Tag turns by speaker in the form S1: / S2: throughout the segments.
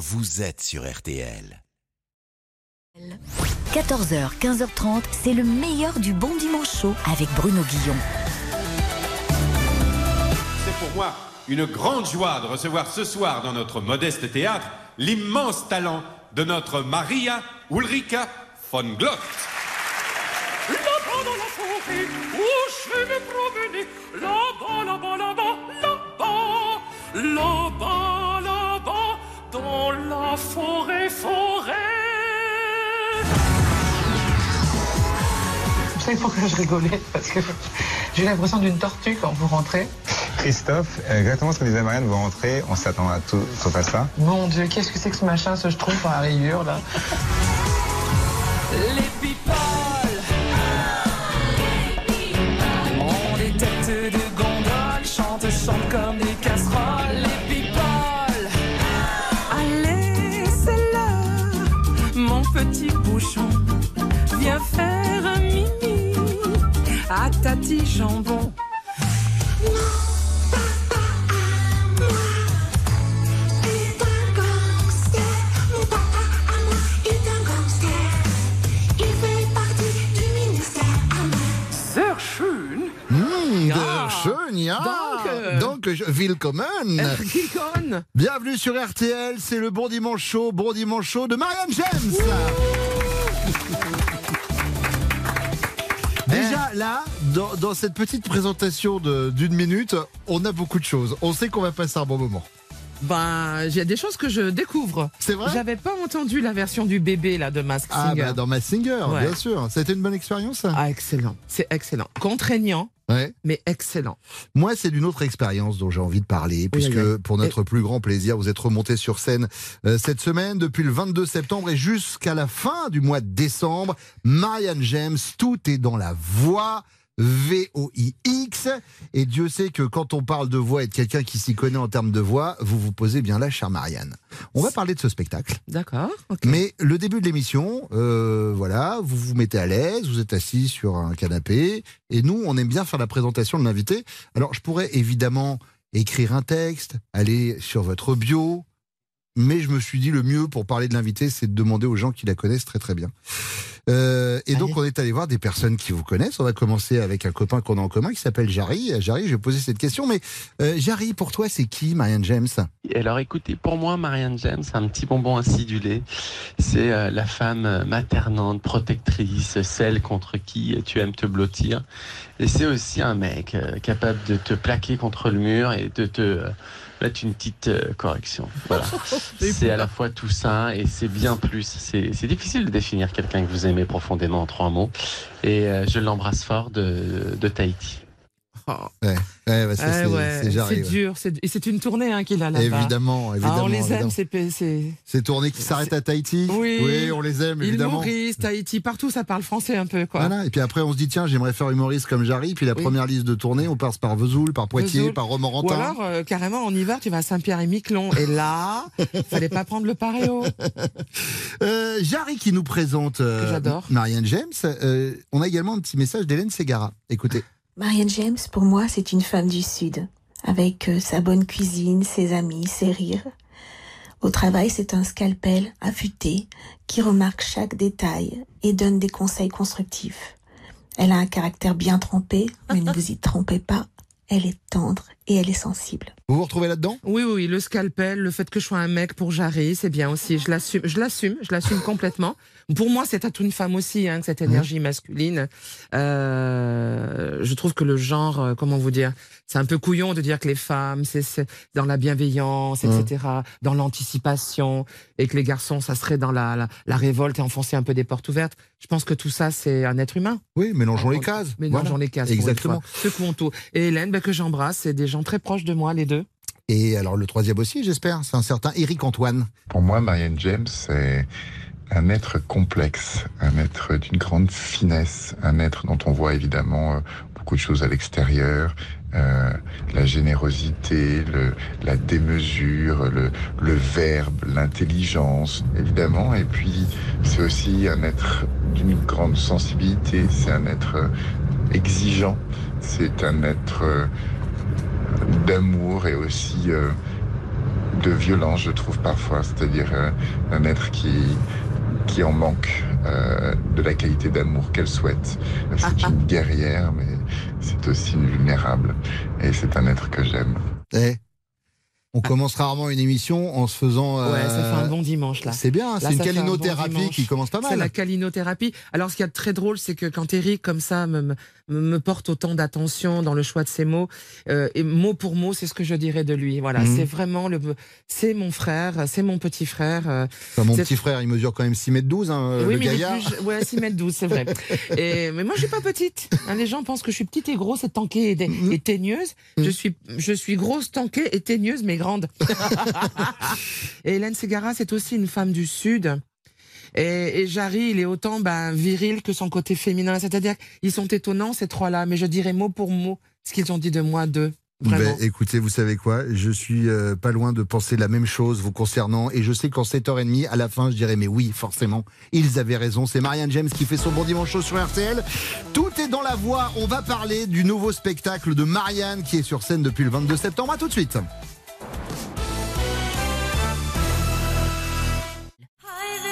S1: vous êtes sur RTL.
S2: 14h, 15h30, c'est le meilleur du bon dimanche chaud avec Bruno Guillon.
S3: C'est pour moi une grande joie de recevoir ce soir dans notre modeste théâtre l'immense talent de notre Maria Ulrika von Glott.
S4: Là-bas dans la forêt où je vais me promener, là-bas, là-bas, là-bas, là-bas, là-bas, là-bas, dans la forêt, forêt.
S5: Je sais pourquoi je rigolais, parce que j'ai l'impression d'une tortue quand vous rentrez.
S6: Christophe, exactement ce que disait Marianne, vous rentrez, on s'attend à tout sauf à ça.
S5: Mon Dieu, qu'est-ce que c'est que ce machin, ce je trouve à la rayure, là?
S4: Les people ont des têtes de gondole, chantent, chantent comme des casseroles. À tati jambon. Ja. Danke.
S7: Donc, je- willkommen.
S4: Kikon.
S7: Bienvenue sur RTL, c'est le Bon Dimanche Chaud, Bon Dimanche Chaud de Marianne James. Là, dans, dans cette petite présentation d'une minute, on a beaucoup de choses. On sait qu'on va passer un bon moment.
S8: Ben, il y a des choses que je découvre.
S7: C'est vrai
S8: J'avais pas entendu la version du bébé là de Mask
S7: Ah
S8: Singer.
S7: bah dans ma singer,
S8: Ouais.
S7: bien sûr. C'était une bonne expérience ça
S8: Ah, excellent. C'est excellent. Contraignant,
S7: Ouais.
S8: mais excellent.
S7: Moi, c'est d'une autre expérience dont j'ai envie de parler, puisque
S8: oui.
S7: pour notre plus grand plaisir, vous êtes remonté sur scène euh, cette semaine, depuis le 22 septembre et jusqu'à la fin du mois de décembre. Marianne James, tout est dans la voix. V-O-I-X. Et Dieu sait que quand on parle de voix et de quelqu'un qui s'y connaît en termes de voix, vous vous posez bien là, chère Marianne. On va parler de ce spectacle.
S8: D'accord.
S7: Mais le début de l'émission, euh, voilà, vous vous mettez à l'aise, vous êtes assis sur un canapé, et nous, on aime bien faire la présentation de l'invité. Alors, je pourrais évidemment écrire un texte, aller sur votre bio, mais je me suis dit le mieux pour parler de l'invité, c'est de demander aux gens qui la connaissent très très bien. Euh, et donc,
S8: Allez.
S7: on est allé voir des personnes qui vous connaissent. On va commencer avec un copain qu'on a en commun qui s'appelle Jarry. Jarry, je vais poser cette question, mais euh, Jarry, pour toi, c'est qui, Marianne James?
S9: Alors écoutez, pour moi, Marianne James, un petit bonbon acidulé, c'est euh, la femme maternante, protectrice, celle contre qui tu aimes te blottir. Et c'est aussi un mec euh, capable de te plaquer contre le mur et de te mettre une petite euh, correction. Voilà. c'est à la fois tout ça et c'est bien plus. C'est c'est difficile de définir quelqu'un que vous aimez profondément en trois mots. Et euh, je l'embrasse fort de, de Tahiti.
S7: Ouais, ouais, bah, ça,
S8: Ah
S7: c'est
S8: ouais, dur. c'est- Et c'est une tournée hein, qu'il a là-bas.
S7: Évidemment,
S8: Ah, on les
S7: évidemment.
S8: aime, ces ces-
S7: Ces tournées qui s'arrêtent à Tahiti?
S8: Oui.
S7: on les aime, évidemment.
S8: Maurice, Tahiti, partout, ça parle français un peu, quoi.
S7: Voilà. Et puis après, on se dit, tiens, j'aimerais faire humoriste comme Jarry. Puis la
S8: Oui.
S7: première liste de tournées, on passe par Vesoul, par Poitiers,
S8: Vesoul.
S7: par
S8: Ou
S7: Romorantin.
S8: alors, euh, carrément, en hiver, tu vas à Saint-Pierre-et-Miquelon. Et là, fallait pas prendre le paréo.
S7: Euh, Jarry qui nous présente euh. Marianne James. Euh, on a également un petit message d'Hélène Ségara. Écoutez.
S10: Marianne James, pour moi, c'est une femme du Sud, avec euh, sa bonne cuisine, ses amis, ses rires. Au travail, c'est un scalpel affûté qui remarque chaque détail et donne des conseils constructifs. Elle a un caractère bien trempé, mais ne vous y trompez pas, elle est tendre et elle est sensible.
S7: Vous vous retrouvez là-dedans?
S8: Oui, oui, le scalpel, le fait que je sois un mec pour Jarry, c'est bien aussi. Je l'assume, je l'assume, je l'assume complètement. Pour moi, c'est à toute une femme aussi, hein, cette énergie masculine. Euh, je trouve que le genre, euh, comment vous dire, c'est un peu couillon de dire que les femmes, c'est dans la bienveillance,
S7: Mhm.
S8: etc., dans l'anticipation, et que les garçons, ça serait dans la, la, la révolte et enfoncer un peu des portes ouvertes. Je pense que tout ça, c'est un être humain.
S7: Oui, mélangeons les cases.
S8: Mélangeons
S7: Voilà.
S8: les cases.
S7: Exactement.
S8: Secouons tout. Et Hélène, ben, que j'embrasse, c'est des gens très proches de moi, les deux.
S7: Et alors le troisième aussi, j'espère, c'est un certain Eric Antoine.
S6: Pour moi, Marianne James, c'est un être complexe, un être d'une grande finesse, un être dont on voit évidemment euh, beaucoup de choses à l'extérieur, euh, la générosité, la démesure, le, verbe, l'intelligence, évidemment. Et puis, c'est aussi un être d'une grande sensibilité, c'est un être exigeant, c'est un être euh, d'amour et aussi de violence, je trouve parfois, c'est-à-dire un être qui qui en manque euh, de la qualité d'amour qu'elle souhaite. C'est une guerrière, mais c'est aussi une vulnérable. Et c'est un être que j'aime.
S7: Eh, on commence rarement une émission en se faisant.
S8: Ouais, ça fait un
S7: euh,
S8: bon dimanche là.
S7: C'est bien, c'est une
S8: bon
S7: calinothérapie qui commence pas
S8: C'est
S7: mal.
S8: la calinothérapie. Alors, ce qui est très drôle, c'est que quand Eric, comme ça, me, me, porte autant d'attention dans le choix de ses mots, euh, et mot pour mot, c'est ce que je dirais de lui. Voilà,
S7: Mhm.
S8: c'est vraiment le, c'est mon frère, c'est mon petit frère. euh,
S7: Enfin, mon petit frère, il mesure quand même 6 mètres 12, hein,
S8: oui,
S7: le
S8: mais il est
S7: gaillard.
S8: plus, ouais, 6 mètres 12, c'est vrai. Et, mais moi, je suis pas petite. hein. les gens pensent que je suis petite et grosse et tankée et,
S7: Mhm.
S8: et teigneuse. Je suis, je suis grosse, tankée et teigneuse, mais grande. et Hélène Ségara, c'est aussi une femme du Sud. Et, Jarry, il est autant ben, viril que son côté féminin. C'est-à-dire qu'ils sont étonnants, ces trois-là. Mais je dirais mot pour mot ce qu'ils ont dit de moi, d'eux.
S7: Ben, écoutez, vous savez quoi? Je suis euh, pas loin de penser la même chose vous concernant. Et je sais qu'en 7h30, à la fin, je dirais, mais oui, forcément, ils avaient raison. C'est Marianne James qui fait son bon dimanche sur RTL. Tout est dans la voix. On va parler du nouveau spectacle de Marianne qui est sur scène depuis le 22 septembre. À tout de suite.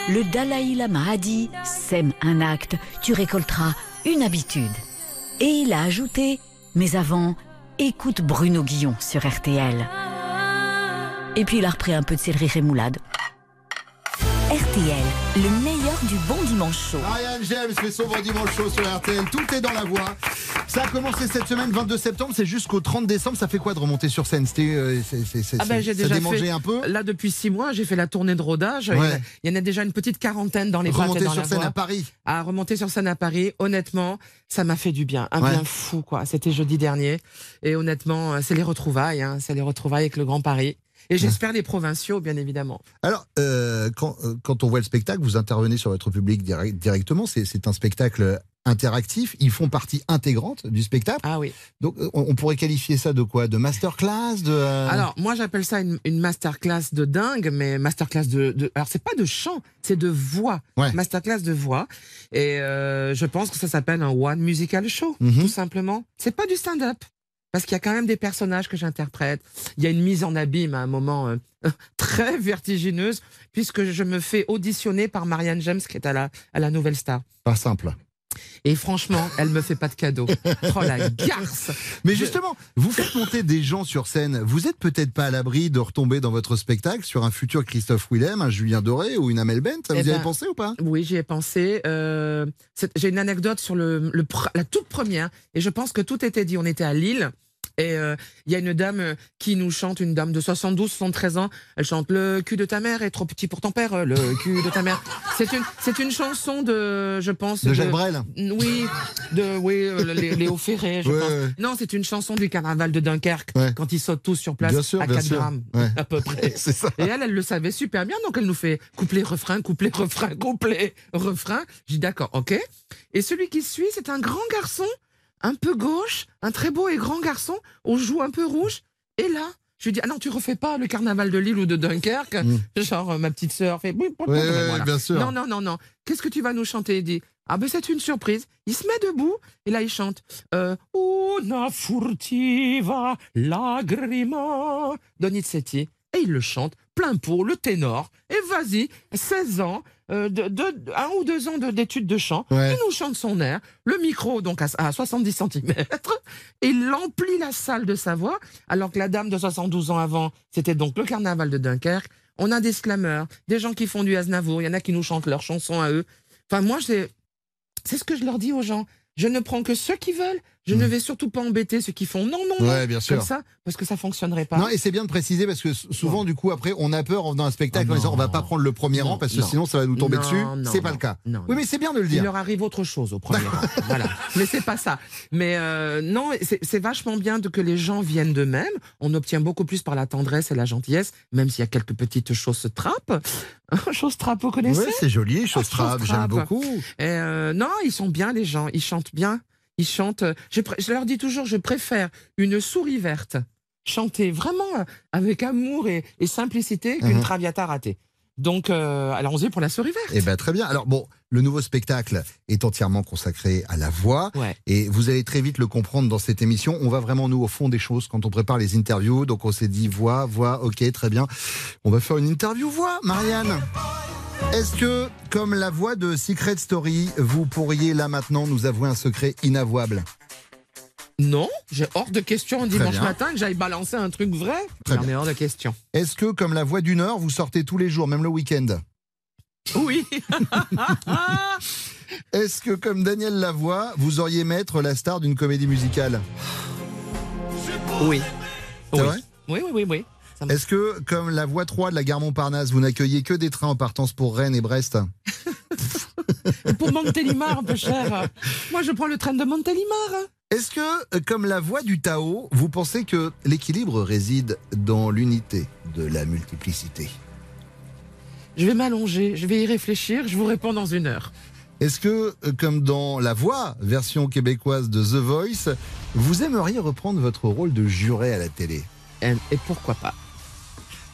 S2: Le Dalai Lama a dit Sème un acte, tu récolteras une habitude. Et il a ajouté Mais avant, écoute Bruno Guillon sur RTL. Et puis il a repris un peu de céleri rémoulade. RTL, le meilleur du bon dimanche chaud.
S7: Marianne James fait son bon dimanche chaud sur RTL. Tout est dans la voix. Ça a commencé cette semaine, 22 septembre. C'est jusqu'au 30 décembre. Ça fait quoi de remonter sur scène? C'était, euh, c'est- c'est- c'est-
S8: Ah ben, j'ai
S7: ça
S8: déjà fait,
S7: un peu?
S8: Là, depuis six mois, j'ai fait la tournée de rodage.
S7: Ouais.
S8: Il y en a déjà une petite quarantaine dans les pattes et
S7: Remonter
S8: dans
S7: sur
S8: la
S7: scène à Paris.
S8: à remonter sur scène à Paris, honnêtement, ça m'a fait du bien, un
S7: Ouais.
S8: bien fou quoi. C'était jeudi dernier et honnêtement, euh, c'est les retrouvailles, hein, c'est les retrouvailles avec le Grand Paris. Et j'espère les provinciaux, bien évidemment.
S7: Alors, euh, quand, euh, quand on voit le spectacle, vous intervenez sur votre public direct- directement. C'est un spectacle interactif. Ils font partie intégrante du spectacle.
S8: Ah oui.
S7: Donc, euh, on, on pourrait qualifier ça de quoi? De masterclass de, euh,
S8: Alors, moi, j'appelle ça une, une masterclass de dingue, mais masterclass de. de alors, c'est pas de chant, c'est de voix.
S7: Ouais.
S8: Masterclass de voix. Et euh, je pense que ça s'appelle un one musical show,
S7: Mhm.
S8: tout simplement. C'est pas du stand-up. Parce qu'il y a quand même des personnages que j'interprète. Il y a une mise en abîme à un moment euh, très vertigineuse, puisque je me fais auditionner par Marianne James, qui est à la, à la Nouvelle Star.
S7: Pas simple.
S8: Et franchement, elle me fait pas de cadeau. Oh la garce
S7: Mais justement, vous faites monter des gens sur scène. Vous êtes peut-être pas à l'abri de retomber dans votre spectacle sur un futur Christophe Willem, un Julien Doré ou une Amel Bent. Vous
S8: Eh
S7: y avez
S8: ben,
S7: pensé ou pas?
S8: Oui, j'y ai pensé. Euh, J'ai une anecdote sur le, la toute première, et je pense que tout était dit. On était à Lille. Et euh, il y a une dame euh, qui nous chante, une dame de 72, 73 ans. Elle chante Le cul de ta mère est trop petit pour ton père, le cul de ta mère. C'est une, c'est une chanson de, je pense.
S7: De Jacques Brel
S8: Oui, de, oui, euh, Lé- Léo Ferré, je
S7: Ouais,
S8: pense.
S7: ouais.
S8: Non, c'est une chanson du carnaval de Dunkerque,
S7: Ouais.
S8: quand ils sautent tous sur place
S7: Bien sûr,
S8: à
S7: bien
S8: 4
S7: sûr.
S8: grammes, à peu près.
S7: Ça.
S8: Et elle, elle le savait super bien, donc elle nous fait couplet, refrain, couplet, refrain, couplet, refrain. J'ai dit d'accord, ok. Et celui qui suit, c'est un grand garçon, un peu gauche, un très beau et grand garçon, aux joues un peu rouges. Et là, je lui dis, ah non, tu refais pas le carnaval de Lille ou de Dunkerque.
S7: Mm.
S8: Genre, euh, ma petite sœur fait, oui,
S7: Ouais, ouais,
S8: voilà.
S7: bien sûr.
S8: Non, non, non, non. Qu'est-ce que tu vas nous chanter? Il dit, ah ben c'est une surprise. Il se met debout et là il chante euh, Una furtiva lagrima Donizetti. Et il le chante plein pot, le ténor. Et vas-y, 16 ans, euh, de, de- un ou deux ans de- d'études de chant.
S7: Ouais.
S8: Il nous chante son air, le micro donc à, à 70 cm. Et il emplit la salle de sa voix, alors que la dame de 72 ans avant, c'était donc le carnaval de Dunkerque. On a des slameurs, des gens qui font du Aznavour, il y en a qui nous chantent leurs chansons à eux. Enfin, moi, c'est ce que je leur dis aux gens. Je ne prends que ceux qui veulent. Je ne vais surtout pas embêter ceux qui font non, non, non.
S7: Mm. Ouais, bien sûr.
S8: Comme ça, parce que ça fonctionnerait pas.
S7: Non, et c'est bien de préciser parce que souvent, du coup, après, on a peur en faisant un spectacle
S8: Ah
S7: en disant
S8: non.
S7: on va pas prendre le premier
S8: Non,
S7: rang parce que
S8: non.
S7: sinon ça va nous tomber
S8: Non,
S7: dessus. C'est pas le cas.
S8: non,
S7: oui, mais c'est bien de le
S8: Il
S7: dire.
S8: leur arrive autre chose au premier rang. Voilà. Mais c'est pas ça. Mais euh, non, c'est vachement bien de que les gens viennent d'eux-mêmes. On obtient beaucoup plus par la tendresse et la gentillesse, même s'il y a quelques petites choses trappes. choses trappes, vous connaissez
S7: Ouais, c'est joli, chose
S8: Ah,
S7: trap,
S8: chose
S7: j'aime
S8: trappe.
S7: beaucoup.
S8: Et euh, non, ils sont bien les gens, ils chantent bien. Ils chantent. euh, Je, leur dis toujours, je préfère une souris verte chanter vraiment euh, avec amour et, et simplicité qu'une
S7: Mhm.
S8: traviata ratée. Donc, euh, allons-y pour la souris verte.
S7: Eh ben très bien. Alors bon, le nouveau spectacle est entièrement consacré à la voix.
S8: Ouais.
S7: Et vous allez très vite le comprendre dans cette émission. On va vraiment, nous, au fond des choses quand on prépare les interviews. Donc, on s'est dit voix, voix, ok, très bien. On va faire une interview voix, Marianne. Est-ce que, comme la voix de Secret Story, vous pourriez là maintenant nous avouer un secret inavouable?
S8: Non, j'ai hors de question un dimanche matin que j'aille balancer un truc vrai.
S7: Très
S8: ai hors de question.
S7: Est-ce que, comme la voix du Nord, vous sortez tous les jours, même le week-end?
S8: Oui.
S7: Est-ce que, comme Daniel Lavoie, vous auriez aimé être la star d'une comédie musicale?
S8: Oui.
S7: C'est
S8: Oui.
S7: vrai?
S8: Oui, oui, oui, oui. Me-
S7: Est-ce que, comme la voie 3 de la gare Montparnasse, vous n'accueillez que des trains en partance pour Rennes et Brest?
S8: Pour Montélimar, un peu cher. Moi, je prends le train de Montélimar.
S7: Est-ce que, euh, comme la voix du Tao, vous pensez que l'équilibre réside dans l'unité de la multiplicité?
S8: Je vais m'allonger, je vais y réfléchir, je vous réponds dans une heure.
S7: Est-ce que, euh, comme dans La Voix, version québécoise de The Voice, vous aimeriez reprendre votre rôle de juré à la télé?
S8: Et, et pourquoi pas?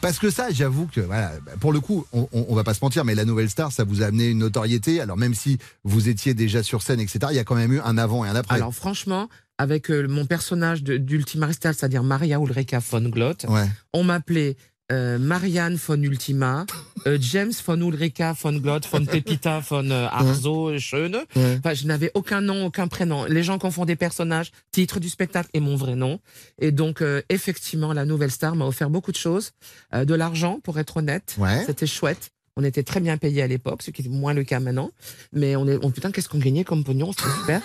S7: Parce que ça, j'avoue que, voilà, bah, pour le coup, on, on, on va pas se mentir, mais la nouvelle star, ça vous a amené une notoriété. Alors même si vous étiez déjà sur scène, etc., il y a quand même eu un avant et un après.
S8: Alors franchement, avec euh, mon personnage de- d'Ultima Restal, c'est-à-dire Maria Ulrika von Glott,
S7: Ouais.
S8: on m'appelait euh, Marianne von Ultima, euh, James von Ulrika von Glott, von Pepita von euh, Arzo, Schöne.
S7: Ouais.
S8: Enfin, je n'avais aucun nom, aucun prénom. Les gens confondaient personnages, titre du spectacle et mon vrai nom. Et donc, euh, effectivement, la nouvelle star m'a offert beaucoup de choses. Euh, de l'argent, pour être honnête.
S7: Ouais.
S8: C'était chouette. On était très bien payés à l'époque, ce qui est moins le cas maintenant. Mais on est, oh, putain, qu'est-ce qu'on gagnait comme pognon, c'était super.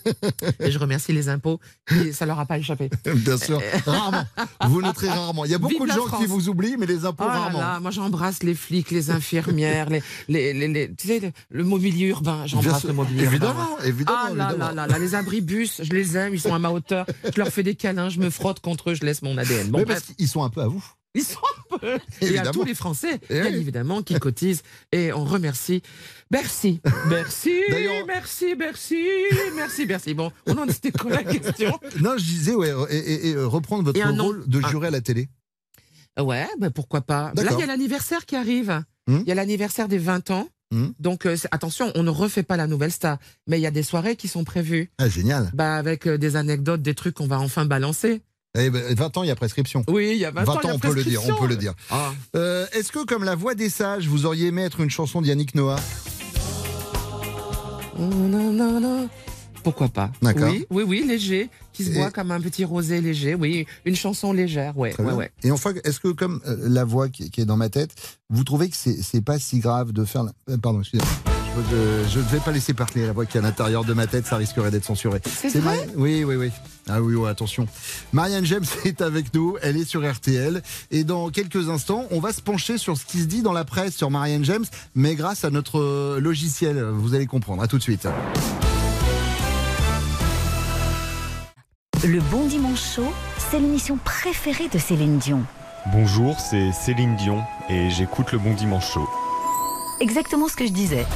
S8: et je remercie les impôts, qui, ça leur a pas échappé.
S7: Bien sûr, rarement. Vous noterez rarement. Il y a beaucoup
S8: Vive
S7: de gens qui vous oublient, mais les impôts
S8: Oh
S7: rarement.
S8: là, moi j'embrasse les flics, les infirmières, les, les, les, les- tu sais, le, le mobilier urbain. J'embrasse le mobilier urbain.
S7: évidemment, évidemment,
S8: Ah là
S7: évidemment.
S8: là là là, les abribus, je les aime, ils sont à ma hauteur. Je leur fais des câlins, je me frotte contre eux, je laisse mon ADN. Bon,
S7: Mais parce qu'ils sont un peu à vous.
S8: ils sont peu. Et à tous les Français,
S7: Eh
S8: bien
S7: oui.
S8: évidemment, qui cotisent. Et on remercie. Merci. Merci.
S7: D'ailleurs-
S8: Merci, merci, merci, merci. Bon, on en c'était quoi la question?
S7: Non, je disais, ouais, et, et- et, euh, reprendre votre
S8: Et
S7: rôle de
S8: Ah.
S7: juré à la télé.
S8: Ouais, ben pourquoi pas. Là, il y a l'anniversaire qui arrive.
S7: Hmm.
S8: Il y a l'anniversaire des 20 ans.
S7: Hmm.
S8: Donc, euh, attention, on ne refait pas la nouvelle star. Mais il y a des soirées qui sont prévues.
S7: Ah, génial.
S8: Bah, avec euh, des anecdotes, des trucs qu'on va enfin balancer.
S7: Eh ben, 20 ans, il y a prescription.
S8: Oui, il y a 20,
S7: 20
S8: ans,
S7: on peut le dire, on peut le dire.
S8: Ah.
S7: Euh, Est-ce que, comme la voix des sages, vous auriez aimé être une chanson d'Yannick Noah?
S8: Non, non, non. Pourquoi pas
S7: D'accord.
S8: Oui, oui, oui, léger, qui se boit comme un petit rosé léger. Oui, une chanson légère, ouais, ouais, ouais.
S7: Et enfin, est-ce que, comme euh, la voix qui, qui est dans ma tête, vous trouvez que c'est pas si grave de faire. la- euh, pardon, excusez-moi. Je, ne vais pas laisser parler la voix qui est à l'intérieur de ma tête, ça risquerait d'être censuré.
S8: C'est vrai?
S7: Oui, oui, oui. Ah oui, ouais, attention. Marianne James est avec nous, elle est sur RTL. Et dans quelques instants, on va se pencher sur ce qui se dit dans la presse sur Marianne James, mais grâce à notre euh, logiciel, vous allez comprendre. À tout de suite.
S2: Le Bon Dimanche Show, c'est l'émission préférée de Céline Dion.
S11: Bonjour, c'est Céline Dion et j'écoute le Bon Dimanche Show.
S2: Exactement ce que je disais.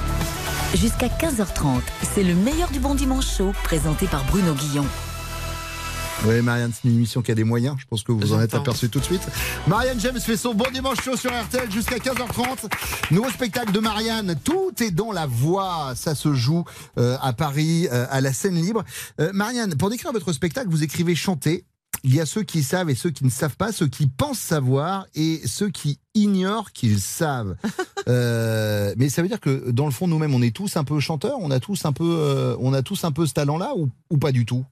S2: Jusqu'à 15h30, c'est le meilleur du Bon Dimanche Show, présenté par Bruno Guillon.
S7: Oui, Marianne, c'est une émission qui a des moyens. Je pense que vous en êtes aperçu tout de suite. Marianne James fait son bon dimanche chaud sur RTL jusqu'à 15h30. Nouveau spectacle de Marianne. Tout est dans la voix. Ça se joue euh, à Paris, euh, à la scène libre. Euh, Marianne, pour décrire votre spectacle, vous écrivez chanter. Il y a ceux qui savent et ceux qui ne savent pas, ceux qui pensent savoir et ceux qui ignorent qu'ils savent. Euh, mais ça veut dire que dans le fond, nous-mêmes, on est tous un peu chanteurs, on a tous un peu, euh, on a tous un peu ce talent-là ou, ou pas du tout?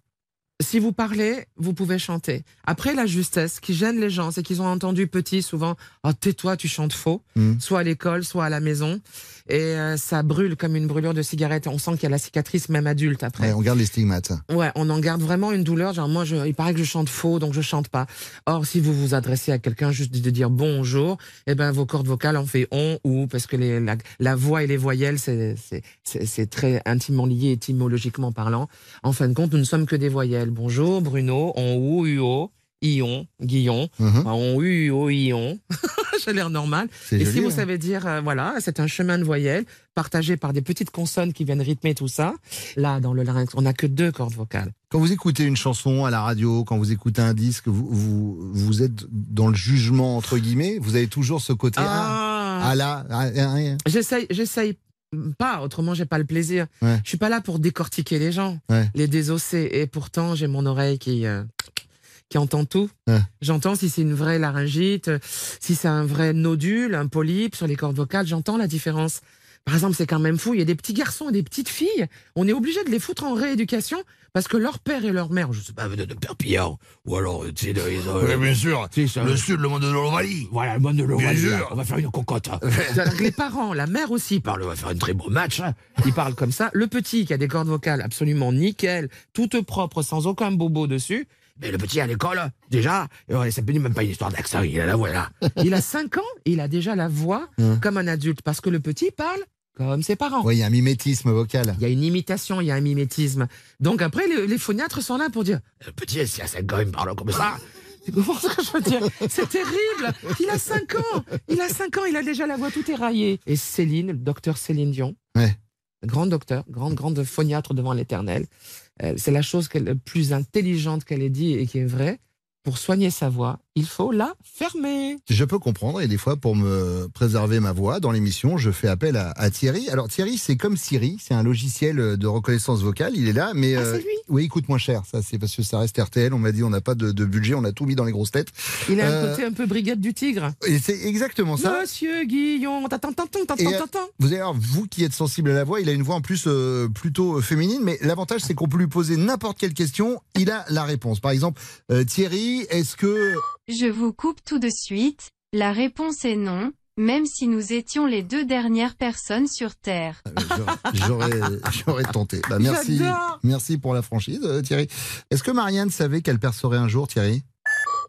S8: Si vous parlez, vous pouvez chanter. Après, la justesse qui gêne les gens, c'est qu'ils ont entendu petit souvent Oh, tais-toi, tu chantes faux,
S7: Mm.
S8: soit à l'école, soit à la maison. Et euh, ça brûle comme une brûlure de cigarette. On sent qu'il y a la cicatrice, même adulte après.
S7: Ouais, On garde les stigmates.
S8: Ouais, on en garde vraiment une douleur. Genre, moi, je, il paraît que je chante faux, donc je chante pas. Or, si vous vous adressez à quelqu'un juste de dire bonjour, eh ben, vos cordes vocales en fait on ou, parce que les, la, la voix et les voyelles, c'est, c'est, c'est, c'est très intimement lié étymologiquement parlant. En fin de compte, nous ne sommes que des voyelles. Bonjour, Bruno, on ou, uo, ion, guillon,
S7: Mhm.
S8: On u, o, ion. J'ai l'air normal. Et
S7: joli,
S8: si vous
S7: hein.
S8: savez dire, euh, voilà, c'est un chemin de voyelles partagé par des petites consonnes qui viennent rythmer tout ça. Là, dans le larynx, on n'a que deux cordes vocales.
S7: Quand vous écoutez une chanson à la radio, quand vous écoutez un disque, vous, vous, vous êtes dans le jugement, entre guillemets, vous avez toujours ce côté. Ah, Ah là, ah, rien.
S8: J'essaye, j'essaye pas, autrement j'ai pas le plaisir.
S7: Ouais.
S8: Je suis pas là pour décortiquer les gens,
S7: Ouais.
S8: les désosser. Et pourtant, j'ai mon oreille qui, euh, qui entend tout.
S7: Ouais.
S8: J'entends si c'est une vraie laryngite, si c'est un vrai nodule, un polype sur les cordes vocales, j'entends la différence. Par exemple, c'est quand même fou, il y a des petits garçons et des petites filles, on est obligé de les foutre en rééducation parce que leur père et leur mère, je sais pas, venaient de Perpignan, ou alors, tu sais, de- ils ont-
S12: Oui, bien sûr.
S8: ça-
S12: Le sud, le monde de l'Ovalie.
S8: voilà, le monde de l'Ovalie,
S12: Bien
S8: là,
S12: sûr.
S8: on va faire une cocotte. Les parents, la mère aussi parle, on va faire un très beau match. hein. Ils parlent comme ça. Le petit qui a des cordes vocales absolument nickel, toutes propres, sans aucun bobo dessus. Mais le petit à l'école, déjà, euh, ça peut même pas une histoire d'accent, il a la voix là. Il a 5 ans, il a déjà la voix
S7: Hum.
S8: comme un adulte, parce que le petit parle comme ses parents.
S7: Oui, il y a un mimétisme vocal.
S8: Il y a une imitation, il y a un mimétisme. Donc après, les, les phoniatres sont là pour dire Le petit, s'il a 5 ans, il parle comme ça? C'est terrible Il a 5 ans Il a 5 ans, il a déjà la voix tout éraillée. Et Céline, le docteur Céline Dion,
S7: Ouais.
S8: grand docteur, grande, grande phoniatre devant l'éternel, euh, c'est la chose la plus intelligente qu'elle ait dit et qui est vraie. Pour soigner sa voix, il faut la fermer.
S7: Je peux comprendre, et des fois, pour me préserver ma voix dans l'émission, je fais appel à, à Thierry. Alors, Thierry, c'est comme Siri, c'est un logiciel de reconnaissance vocale, il est là, mais.
S8: Ah,
S7: euh,
S8: c'est lui
S7: oui, il coûte moins cher, ça, c'est parce que ça reste RTL. On m'a dit, on n'a pas de, de budget, on a tout mis dans les grosses têtes.
S8: Il a
S7: Euh,
S8: un côté un peu brigade du tigre.
S7: Et c'est exactement ça.
S8: Monsieur Guillon, t'attends, t'attends, t'attends,
S7: euh,
S8: t'attends.
S7: Vous allez voir, vous qui êtes sensible à la voix, il a une voix en plus euh, plutôt euh, féminine, mais l'avantage c'est qu'on peut lui poser n'importe quelle question, il a la réponse. Par exemple, euh, Thierry, est-ce que...
S13: Je vous coupe tout de suite. La réponse est non, même si nous étions les deux dernières personnes sur Terre.
S7: J'aurais j'aurais tenté. Bah, merci, merci pour la franchise, euh, Thierry. Est-ce que Marianne savait qu'elle percerait un jour, Thierry?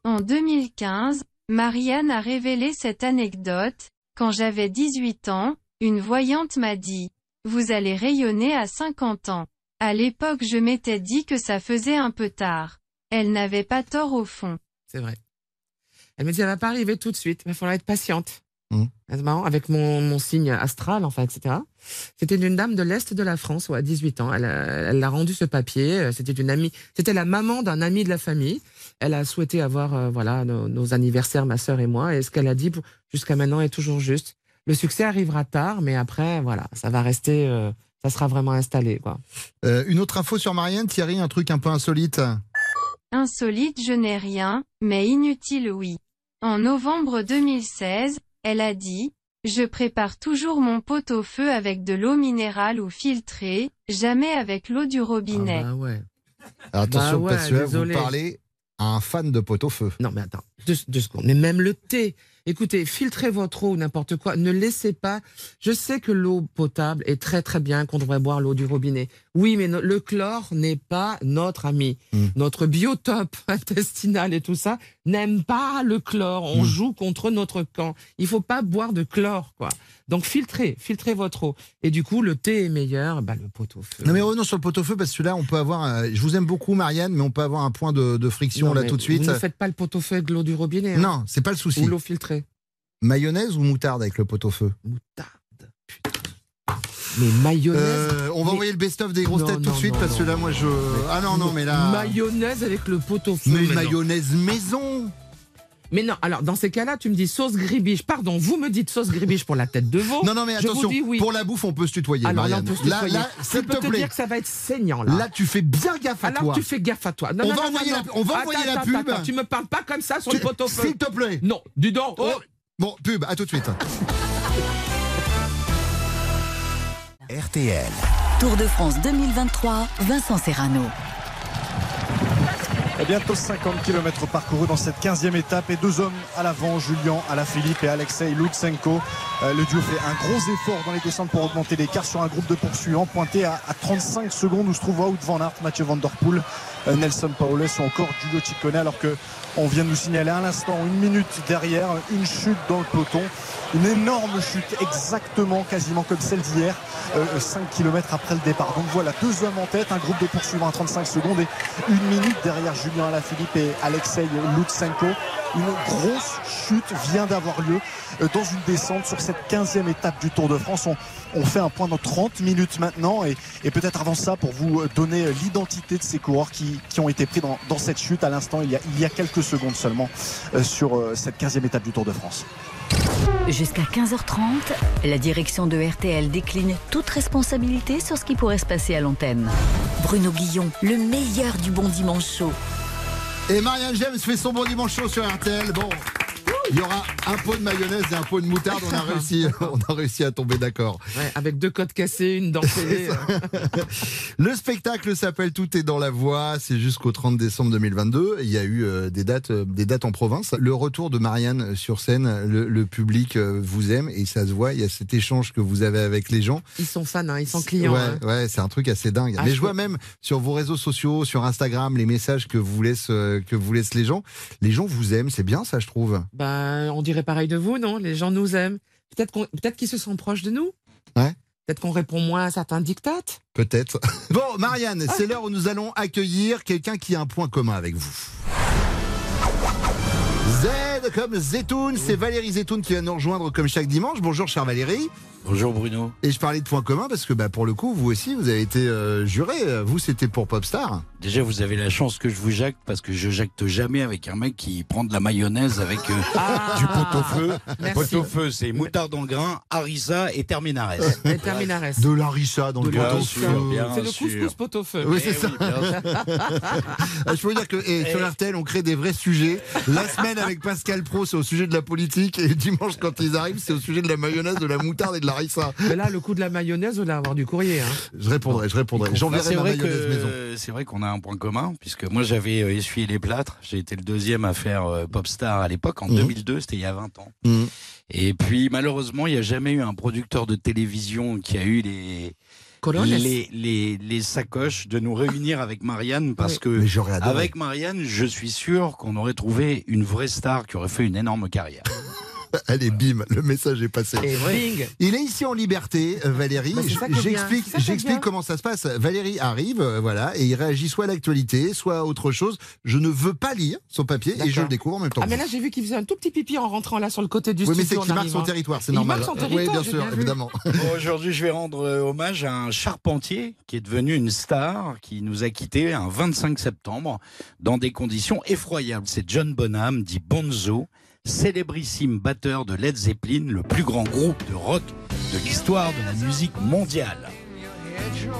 S13: En 2015, Marianne a révélé cette anecdote. Quand j'avais 18 ans, une voyante m'a dit « Vous allez rayonner à 50 ans ». À l'époque je m'étais dit que ça faisait un peu tard. Elle n'avait pas tort au fond.
S8: C'est vrai. Elle me dit, elle va pas arriver tout de suite, il va falloir être patiente.
S7: Mmh.
S8: C'est marrant, avec mon, mon signe astral, enfin, etc. C'était une dame de l'Est de la France, ouais, à 18 ans. Elle a, elle a rendu ce papier. euh, C'était une amie, c'était la maman d'un ami de la famille. Elle a souhaité avoir, euh, voilà, nos, nos anniversaires, ma sœur et moi. Et ce qu'elle a dit jusqu'à maintenant est toujours juste. Le succès arrivera tard, mais après, voilà, ça va rester, euh, ça sera vraiment installé, quoi.
S7: Euh, Une autre info sur Marianne, Thierry, un truc un peu insolite.
S13: Insolite je n'ai rien, mais inutile oui. En novembre 2016, elle a dit « Je prépare toujours mon pot au feu avec de l'eau minérale ou filtrée, jamais avec l'eau du robinet.
S8: Ah ouais.
S7: Alors, attention,
S8: Bah ouais,
S7: parce que vous parlez à un fan de pot-au-feu.
S8: Non, mais attends, deux, deux secondes. Mais même le thé. Écoutez, filtrez votre eau ou n'importe quoi. Ne laissez pas. Je sais que l'eau potable est très très bien, qu'on devrait boire l'eau du robinet. Oui, mais no- le chlore n'est pas notre ami.
S7: Hmm.
S8: Notre biotope intestinal et tout ça n'aime pas le chlore. On
S7: Hmm.
S8: joue contre notre camp. Il faut pas boire de chlore, quoi. Donc filtrez, filtrez votre eau. Et du coup, le thé est meilleur. Bah, le pot au feu.
S7: Non mais revenons sur le pot-au-feu parce que là on peut avoir, un- je vous aime beaucoup Marianne, mais on peut avoir un point de, de friction
S8: Non,
S7: là tout de suite.
S8: Vous ne faites pas le pot au feu avec l'eau du robinet. hein.
S7: Non, c'est pas le souci.
S8: Ou l'eau filtrée.
S7: Mayonnaise ou moutarde avec le pot-au-feu?
S8: Mais mayonnaise.
S7: Euh, on va
S8: Mais-
S7: envoyer le best-of des grosses
S8: Non,
S7: têtes tout de suite
S8: non,
S7: parce que là moi je. Ah non non mais là.
S8: Mayonnaise avec le pot au feu.
S7: Mais mayonnaise maison.
S8: Mais non, alors dans ces cas-là, tu me dis sauce gribiche. Pardon, vous me dites sauce gribiche pour la tête de veau.
S7: Non non mais attention.
S8: oui.
S7: Pour la bouffe on peut se tutoyer.
S8: alors là, on
S7: Marianne.
S8: peut se
S7: là,
S8: tutoyer.
S7: là,
S8: Je
S7: s'il te
S8: te
S7: plaît.
S8: dire que ça va être saignant là.
S7: Là tu fais bien gaffe à
S8: alors
S7: toi.
S8: tu fais gaffe à toi. Non,
S7: On
S8: non,
S7: va
S8: non,
S7: envoyer la-
S8: non.
S7: on va
S8: Attends,
S7: envoyer la
S8: attends,
S7: pub.
S8: attends, tu me parles pas comme ça sur
S7: Tu-
S8: le pot au feu.
S7: S'il te plaît.
S8: Non, dis donc.
S7: Oh. Bon pub à tout de suite.
S1: RTL.
S2: Tour de France 2023, Vincent Serrano.
S14: Bientôt 50 km parcourus dans cette 15e étape et deux hommes à l'avant, Julien Alaphilippe et Alexei Lutsenko. Euh, le duo fait un gros effort dans les descentes pour augmenter l'écart sur un groupe de poursuivants pointé à, à 35 secondes où se trouve Wout van Aert, Mathieu Van Der Poel, euh, Nelson Paoles ou encore Giulio Ciccone alors que on vient de nous signaler à l'instant une minute derrière une chute dans le peloton. Une énorme chute, exactement, quasiment comme celle d'hier, euh, 5 km après le départ. Donc voilà, deux hommes en tête, un groupe de poursuivants à 35 secondes et une minute derrière Julien Alaphilippe et Alexei Lutsenko. Une grosse chute vient d'avoir lieu euh, dans une descente sur cette 15e étape du Tour de France. On, fait un point dans 30 minutes maintenant et, peut-être avant ça pour vous euh, donner l'identité de ces coureurs qui, ont été pris dans, cette chute à l'instant il y a, quelques secondes seulement euh, sur euh, cette 15e étape du Tour de France.
S2: Jusqu'à 15h30, la direction de RTL décline toute responsabilité sur ce qui pourrait se passer à l'antenne. Bruno Guillon, le meilleur du bon dimanche chaud.
S7: Et Marianne James fait son bon dimanche chaud sur RTL. Bon, il y aura un pot de mayonnaise et un pot de moutarde. On a réussi, on a réussi à tomber d'accord.
S8: Ouais, avec deux côtes cassées, une dent.
S7: Le spectacle s'appelle Tout est dans la voix. C'est jusqu'au 30 décembre 2022. Il y a eu euh, des dates, euh, des dates en province. Le retour de Marianne sur scène, le, le public euh, vous aime et ça se voit. Il y a cet échange que vous avez avec les gens.
S8: Ils sont fans, hein, ils sont clients.
S7: Ouais,
S8: hein.
S7: ouais, c'est un truc assez dingue.
S8: Ah,
S7: Mais
S8: je
S7: vois même sur vos réseaux sociaux, sur Instagram, les messages que vous laissent, que vous laissent les gens. Les gens vous aiment, c'est bien ça, je trouve.
S8: Ben, on dirait pareil de vous, non? Les gens nous aiment. Peut-être qu'on- peut-être qu'ils se sont proches de nous.
S7: Ouais.
S8: Peut-être qu'on répond moins à certains dictates.
S7: Peut-être. Bon, Marianne, c'est l'heure où nous allons accueillir quelqu'un qui a un point commun avec vous. Z comme Zetoun, c'est Valérie Zetoun qui va nous rejoindre comme chaque dimanche. Bonjour, chère Valérie.
S12: Bonjour Bruno.
S7: Et je parlais de points communs parce que bah, pour le coup, vous aussi, vous avez été euh, juré. Vous, c'était pour Popstar.
S12: Déjà, vous avez la chance que je vous jacte parce que je jacte jamais avec un mec qui prend de la mayonnaise avec euh,
S8: Ah.
S12: du pot-au-feu. Pot-au-feu, c'est moutarde en grain, harissa et terminares.
S8: Et terminares.
S7: De larissa dans le
S12: Bien
S7: pot au
S12: sûr,
S7: feu.
S12: bien
S8: C'est le couscous pot au feu.
S7: Oui, c'est ça.
S12: oui.
S7: Ah, Je peux vous dire que et sur
S12: Eh.
S7: RTL, on crée des vrais sujets. La semaine avec Pascal Pro, c'est au sujet de la politique. Et dimanche, quand ils arrivent, c'est au sujet de la mayonnaise, de la moutarde et de la harissa.
S8: Mais là, le coup de la mayonnaise, vous allez avoir du courrier. Hein.
S7: Je répondrai, je répondrai. J'enverrai
S12: c'est
S7: ma
S12: vrai
S7: mayonnaise maison.
S12: que c'est vrai qu'on a un point commun puisque moi j'avais euh, essuyé les plâtres. J'ai été le deuxième à faire euh, Popstar à l'époque en
S7: Mhm.
S12: 2002, c'était il y a 20 ans.
S7: Mhm.
S12: Et puis malheureusement, il n'y a jamais eu un producteur de télévision qui a eu les. Les, les, les sacoches de nous réunir avec Marianne parce
S8: Oui.
S12: que avec Marianne, je suis sûr qu'on aurait trouvé une vraie star qui aurait fait une énorme carrière.
S7: Allez, bim, le message est passé. Il est ici en liberté, Valérie.
S8: Bah.
S7: J'explique, j'explique comment ça se passe. Valérie arrive, euh, voilà, et il réagit soit à l'actualité, soit à autre chose. Je ne veux pas lire son papier et je le découvre en même temps.
S8: Ah, mais là, j'ai vu qu'il faisait un tout petit pipi en rentrant là sur le côté du
S7: oui, mais
S8: studio.
S7: c'est qu'il marque son
S8: arrivant.
S7: territoire, c'est
S8: Il
S7: normal.
S8: marque son
S7: oui,
S8: territoire,
S7: bien sûr,
S8: bien vu.
S7: évidemment.
S12: Aujourd'hui, je vais rendre euh, hommage à un charpentier qui est devenu une star, qui nous a quittés un 25 septembre dans des conditions effroyables. C'est John Bonham, dit Bonzo, célébrissime batteur de Led Zeppelin, le plus grand groupe de rock de l'histoire de la musique mondiale.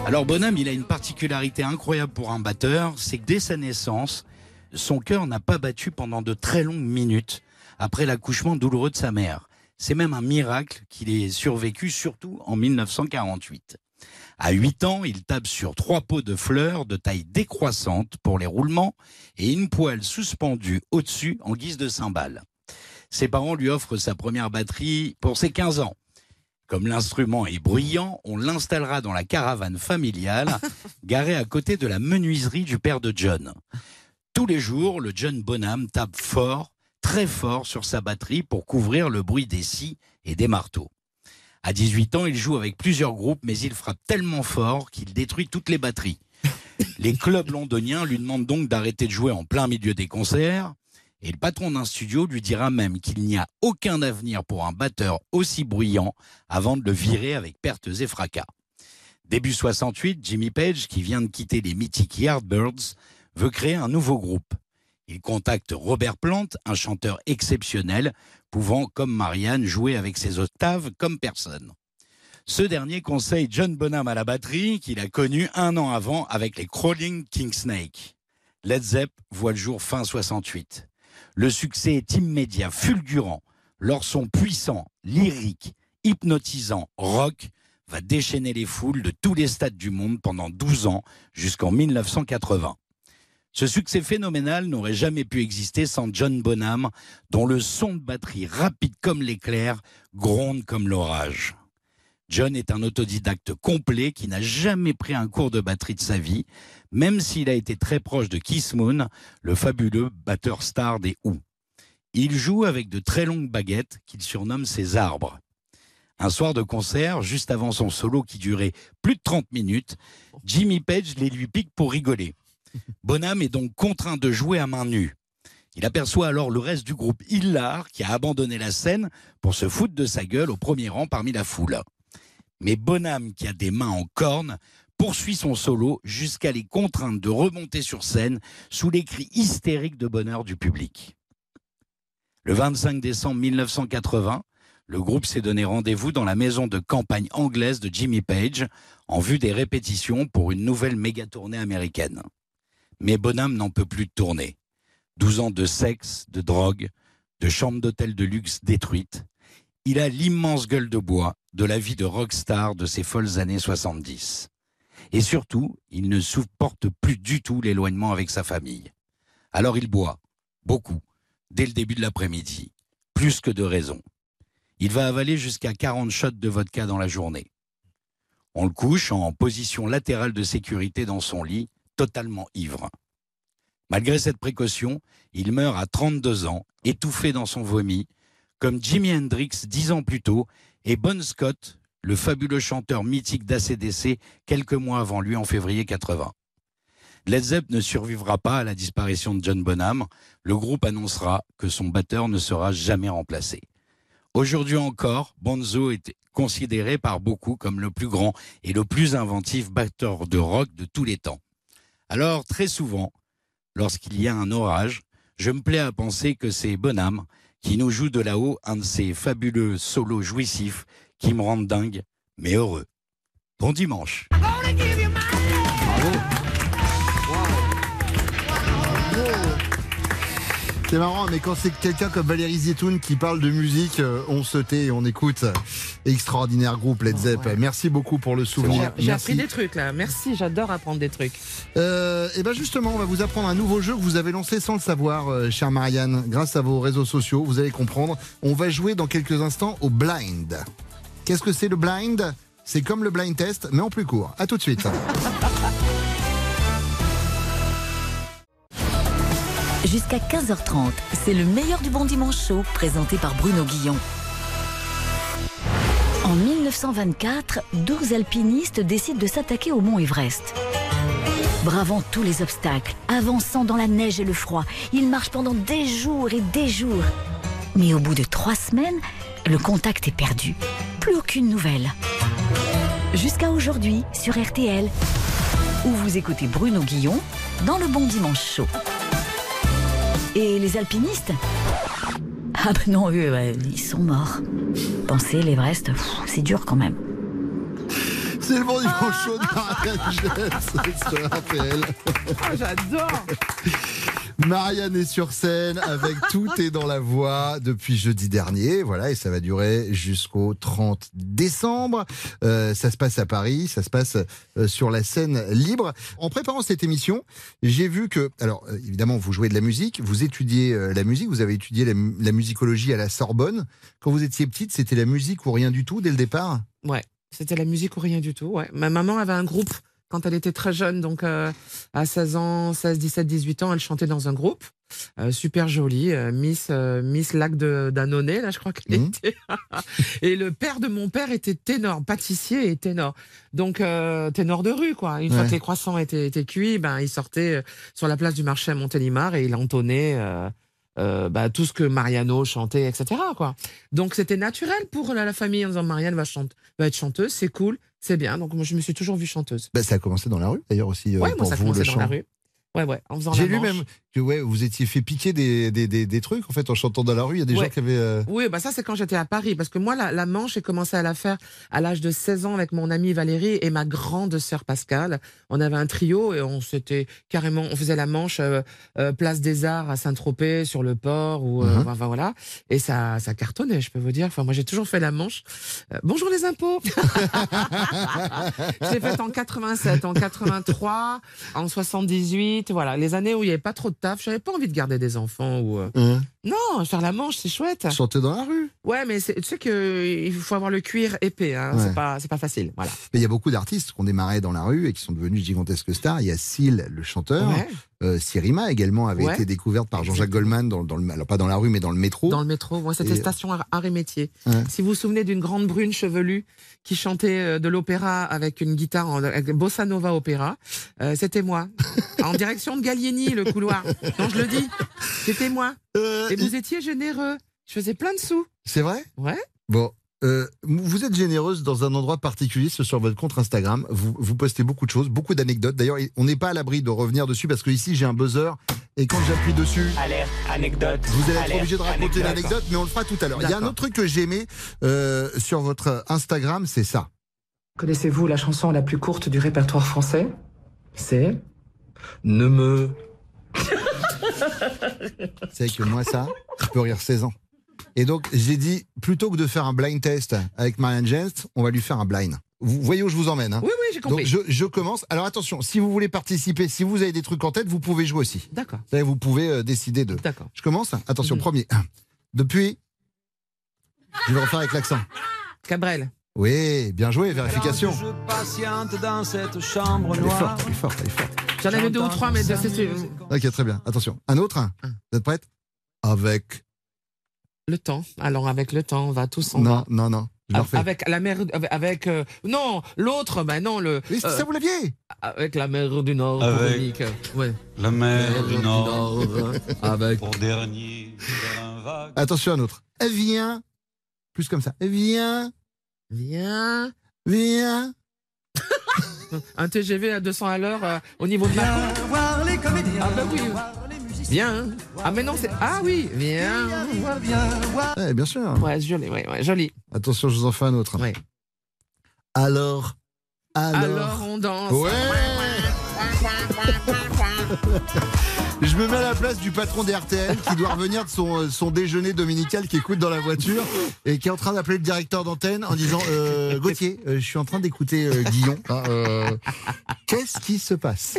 S12: Alors Bonham, il a une particularité incroyable pour un batteur, c'est que dès sa naissance, son cœur n'a pas battu pendant de très longues minutes après l'accouchement douloureux de sa mère. C'est même un miracle qu'il ait survécu, surtout en 1948. À 8 ans, il tape sur trois pots de fleurs de taille décroissante pour les roulements et une poêle suspendue au-dessus en guise de cymbale. Ses parents lui offrent sa première batterie pour ses 15 ans. Comme l'instrument est bruyant, on l'installera dans la caravane familiale, garée à côté de la menuiserie du père de John. Tous les jours, le John Bonham tape fort, très fort sur sa batterie pour couvrir le bruit des scies et des marteaux. À 18 ans, il joue avec plusieurs groupes, mais il frappe tellement fort qu'il détruit toutes les batteries. Les clubs londoniens lui demandent donc d'arrêter de jouer en plein milieu des concerts, et le patron d'un studio lui dira même qu'il n'y a aucun avenir pour un batteur aussi bruyant avant de le virer avec pertes et fracas. Début 68, Jimmy Page, qui vient de quitter les mythiques Yardbirds, veut créer un nouveau groupe. Il contacte Robert Plant, un chanteur exceptionnel, pouvant, comme Marianne, jouer avec ses octaves comme personne. Ce dernier conseille John Bonham à la batterie, qu'il a connu un an avant avec les Crawling Kingsnake. Led Zepp voit le jour fin 68. Le succès est immédiat, fulgurant. Leur son puissant, lyrique, hypnotisant, rock va déchaîner les foules de tous les stades du monde pendant 12 ans jusqu'en 1980. Ce succès phénoménal n'aurait jamais pu exister sans John Bonham, dont le son de batterie rapide comme l'éclair gronde comme l'orage. John est un autodidacte complet qui n'a jamais pris un cours de batterie de sa vie, même s'il a été très proche de Keith Moon, le fabuleux batteur star des Who. Il joue avec de très longues baguettes qu'il surnomme ses arbres. Un soir de concert, juste avant son solo qui durait plus de 30 minutes, Jimmy Page les lui pique pour rigoler. Bonham est donc contraint de jouer à main nue. Il aperçoit alors le reste du groupe Hillar qui a abandonné la scène pour se foutre de sa gueule au premier rang parmi la foule. Mais Bonham, qui a des mains en cornes, poursuit son solo jusqu'à les contraindre de remonter sur scène sous les cris hystériques de bonheur du public. Le 25 décembre 1980, le groupe s'est donné rendez-vous dans la maison de campagne anglaise de Jimmy Page en vue des répétitions pour une nouvelle méga tournée américaine. Mais Bonham n'en peut plus de tourner. 12 ans de sexe, de drogue, de chambres d'hôtel de luxe détruites. Il a l'immense gueule de bois de la vie de rockstar de ces folles années 70. Et surtout, il ne supporte plus du tout l'éloignement avec sa famille. Alors il boit, beaucoup, dès le début de l'après-midi, plus que de raison. Il va avaler jusqu'à 40 shots de vodka dans la journée. On le couche en position latérale de sécurité dans son lit, totalement ivre. Malgré cette précaution, il meurt à 32 ans, étouffé dans son vomi, comme Jimi Hendrix dix ans plus tôt et Bon Scott, le fabuleux chanteur mythique d'ACDC, quelques mois avant lui en février 80. Led Zepp ne survivra pas à la disparition de John Bonham. Le groupe annoncera que son batteur ne sera jamais remplacé. Aujourd'hui encore, Bonzo est considéré par beaucoup comme le plus grand et le plus inventif batteur de rock de tous les temps. Alors, très souvent, lorsqu'il y a un orage, je me plais à penser que c'est Bonham qui nous joue de là-haut un de ces fabuleux solos jouissifs qui me rendent dingue, mais heureux. Bon dimanche.
S7: C'est marrant, mais quand c'est quelqu'un comme Valérie Zetoun qui parle de musique, euh, on se tait et on écoute. Extraordinaire groupe Led Zepp. Merci beaucoup pour le souvenir.
S8: J'ai
S7: Merci.
S8: appris des trucs là. Merci, j'adore apprendre des trucs.
S7: Euh, et ben justement, on va vous apprendre un nouveau jeu que vous avez lancé sans le savoir, euh, chère Marianne, grâce à vos réseaux sociaux. Vous allez comprendre. On va jouer dans quelques instants au blind. Qu'est-ce que c'est le blind? C'est comme le blind test, mais en plus court. À tout de suite.
S2: Jusqu'à 15h30, c'est le meilleur du bon dimanche chaud présenté par Bruno Guillon. En 1924, 12 alpinistes décident de s'attaquer au mont Everest. Bravant tous les obstacles, avançant dans la neige et le froid, ils marchent pendant des jours et des jours. Mais au bout de trois semaines, le contact est perdu. Plus aucune nouvelle. Jusqu'à aujourd'hui, sur RTL, où vous écoutez Bruno Guillon dans le bon dimanche chaud. Et les alpinistes? Ah ben non, eux, ils sont morts. Pensez, l'Everest, c'est dur quand même.
S7: C'est le bon dimanche chaud de sur RTL.
S8: Oh, j'adore
S7: Marianne est sur scène avec Tout est dans la voix depuis jeudi dernier. Voilà, et ça va durer jusqu'au 30 décembre. Euh, ça se passe à Paris, ça se passe euh, sur la scène libre. En préparant cette émission, j'ai vu que, alors euh, évidemment, vous jouez de la musique, vous étudiez la musique, vous avez étudié la, la musicologie à la Sorbonne. Quand vous étiez petite, c'était la musique ou rien du tout dès le départ?
S8: Ouais, c'était la musique ou rien du tout. Ouais. Ma maman avait un groupe quand elle était très jeune, donc euh, à 16 ans, 16, 17, 18 ans, elle chantait dans un groupe. Euh, super jolie, euh, Miss Miss Lac de d'Annonay, là je crois qu'elle
S7: Mhm.
S8: était. et le père de mon père était ténor, pâtissier et ténor. Donc ténor de rue quoi. Une fois
S7: Ouais.
S8: que les croissants étaient, étaient cuits, ben il sortait sur la place du marché à Montélimar et il entonnait euh, bah, tout ce que Mariano chantait, etc. Quoi. Donc c'était naturel pour la, la famille en disant Marianne va, chante, va être chanteuse, c'est cool, c'est bien. Donc moi je me suis toujours vue chanteuse.
S7: bah, Ça a commencé dans la rue d'ailleurs aussi euh,
S8: ouais, moi
S7: pour
S8: ça a
S7: vous,
S8: commencé
S7: le
S8: dans
S7: chant.
S8: la rue. Ouais, ouais, en faisant
S7: J'ai lu
S8: manche.
S7: même que ouais, vous étiez fait piquer des, des, des, des trucs en fait en chantant dans la rue. Il y a des
S8: Ouais.
S7: gens qui avaient. euh,
S8: Oui, bah ça c'est quand j'étais à Paris, parce que moi la, la manche j'ai commencé à la faire à l'âge de 16 ans avec mon amie Valérie et ma grande sœur Pascal. On avait un trio et on s'était carrément, on faisait la manche euh, euh, place des Arts à Saint-Tropez sur le port ou
S7: Mhm.
S8: enfin, voilà et ça ça cartonnait, je peux vous dire. Enfin moi j'ai toujours fait la manche. Bonjour les impôts. J'ai fait en 87, en 83, en 78, voilà les années où il y avait pas trop de taf. J'avais pas envie de garder des enfants ou euh,
S7: hein,
S8: non faire la manche c'est chouette.
S7: chanter dans la rue.
S8: Ouais, mais tu sais que il faut avoir le cuir épais, hein.
S7: Ouais.
S8: c'est pas facile, voilà.
S7: Mais il y a beaucoup d'artistes qui ont démarré dans la rue et qui sont devenus de gigantesques stars. Il y a Seal, le chanteur.
S8: Ouais.
S7: Euh, Sirima également avait
S8: Ouais.
S7: été découverte par Jean-Jacques Goldman dans, dans le, alors pas dans la rue mais dans le métro.
S8: Dans le métro, ouais, c'était
S7: Et-
S8: station et métier. Si vous vous souvenez d'une grande brune chevelue qui chantait euh, de l'opéra avec une guitare en avec bossa nova opéra, euh, c'était moi. en direction de Gallieni, le couloir. Non, je le dis, c'était moi.
S7: Euh,
S8: Et vous étiez généreux. Je faisais plein de sous.
S7: C'est vrai?
S8: Ouais.
S7: Bon, euh, vous êtes généreuse dans un endroit particulier, sur votre compte Instagram. Vous, vous postez beaucoup de choses, beaucoup d'anecdotes. D'ailleurs, on n'est pas à l'abri de revenir dessus parce que ici j'ai un buzzer et quand j'appuie dessus,
S15: Alerte, anecdote.
S7: vous allez être obligé de raconter
S15: anecdote.
S7: l'anecdote, mais on le fera tout à l'heure. Il y a un autre truc que j'ai aimé euh, sur votre Instagram, c'est ça.
S16: Connaissez-vous la chanson la plus courte du répertoire français? C'est? Ne me.
S7: C'est que moi, ça, je peux rire 16 ans. Et donc, j'ai dit, plutôt que de faire un blind test avec Marianne James, on va lui faire un blind. Vous voyez où je vous emmène hein
S8: Oui, oui, j'ai compris.
S7: Donc, je, je commence. Alors, attention, si vous voulez participer, si vous avez des trucs en tête, vous pouvez jouer aussi.
S8: D'accord.
S7: Vous savez, Vous pouvez euh, décider de.
S8: D'accord.
S7: Je commence Attention,
S8: Mhm.
S7: premier. Depuis. Je vais le refaire avec l'accent.
S8: Cabrel.
S7: Oui, bien joué, vérification.
S15: Je patiente dans cette chambre
S7: Elle est
S15: noire.
S7: forte, elle est forte, elle est forte.
S8: J'en avais deux ou trois, mais c'est c'est-
S7: Ok, très bien. Attention. Un autre Vous êtes prête? Avec.
S8: le temps. Alors, avec le temps, on va tous en
S7: Non, non, non. Je.
S8: Avec la mer, avec, avec, euh, non, l'autre, ben non, le.
S7: C'est
S8: euh,
S7: ça, vous l'aviez?
S8: Avec la mer du Nord,
S9: Avec-.
S8: Ouais.
S9: La mer du Nord,
S8: Nord, avec.
S9: pour dernier, sur un vague.
S7: Attention, un autre. Elle vient. Plus comme ça. Elle vient.
S8: Viens.
S7: Viens.
S8: Un TGV à 200 à l'heure euh, au niveau de ma.
S15: voir les comédiens.
S8: Ah, bah oui. Viens. Ah, mais non, c'est. Ah oui, viens.
S7: Ouais, bien sûr.
S8: Ouais, joli, ouais, ouais, joli.
S7: Attention, je vous en fais un autre.
S8: Ouais.
S7: Alors. Alors.
S8: Alors, on danse.
S7: Ouais Je me mets à la place du patron des RTL qui doit revenir de son, euh, son déjeuner dominical qui écoute dans la voiture et qui est en train d'appeler le directeur d'antenne en disant euh, Gauthier, euh, je suis en train d'écouter euh, Guillon. Euh, Qu'est-ce qui se passe?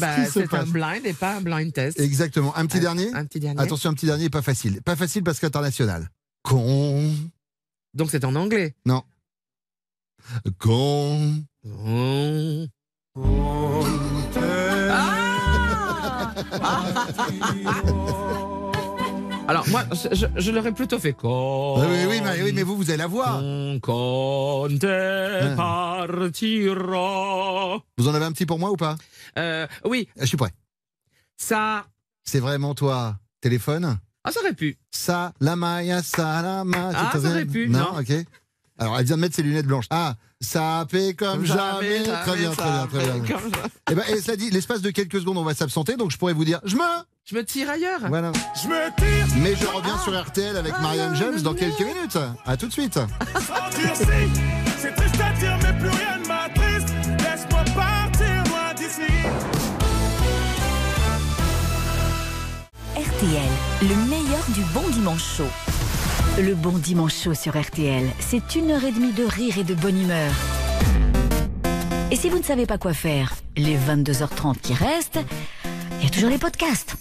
S8: Bah, c'est un blind et pas un blind test.
S7: Exactement. Un petit
S8: Un-
S7: dernier?
S8: Un petit dernier.
S7: Attention, un petit dernier, pas facile. Pas facile parce qu'international. Con.
S8: Donc c'est en anglais.
S7: Non. Con.
S8: Oh. Alors moi, je, l'aurais plutôt fait.
S7: Ah oui, oui, mais, oui, mais vous, vous avez la voix.
S8: Quand
S7: Ah.
S8: partira.
S7: Vous en avez un petit pour moi ou pas?
S8: Euh, oui,
S7: Je suis prêt.
S8: ça.
S7: C'est vraiment toi. Téléphone?
S8: Ah, ça aurait pu.
S7: Ça, la maille, ça, la maille.
S8: Ah, ça aurait pu,
S7: Non,
S8: non.
S7: ok. Alors, elle vient de mettre ses lunettes blanches. Ah, ça paie comme jamais. Très bien, très bien, très bien.
S8: Ça.
S7: Eh ben, et cela dit, l'espace de quelques secondes, on va s'absenter, donc je pourrais vous dire, je me.
S8: Je me tire ailleurs.
S7: Voilà.
S15: Je me tire,
S7: Mais je reviens sur RTL avec Marianne James dans quelques minutes. À tout de suite.
S15: endurci. C'est triste à dire, mais plus rien ne m'attriste. Laisse-moi partir loin d'ici.
S2: RTL, le meilleur du bon dimanche chaud. Le bon dimanche chaud sur RTL, c'est une heure et demie de rire et de bonne humeur. Et si vous ne savez pas quoi faire, les 22h30 qui restent, il y a toujours les podcasts.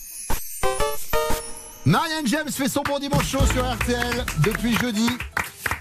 S7: Marianne James fait son bon dimanche chaud sur RTL depuis jeudi.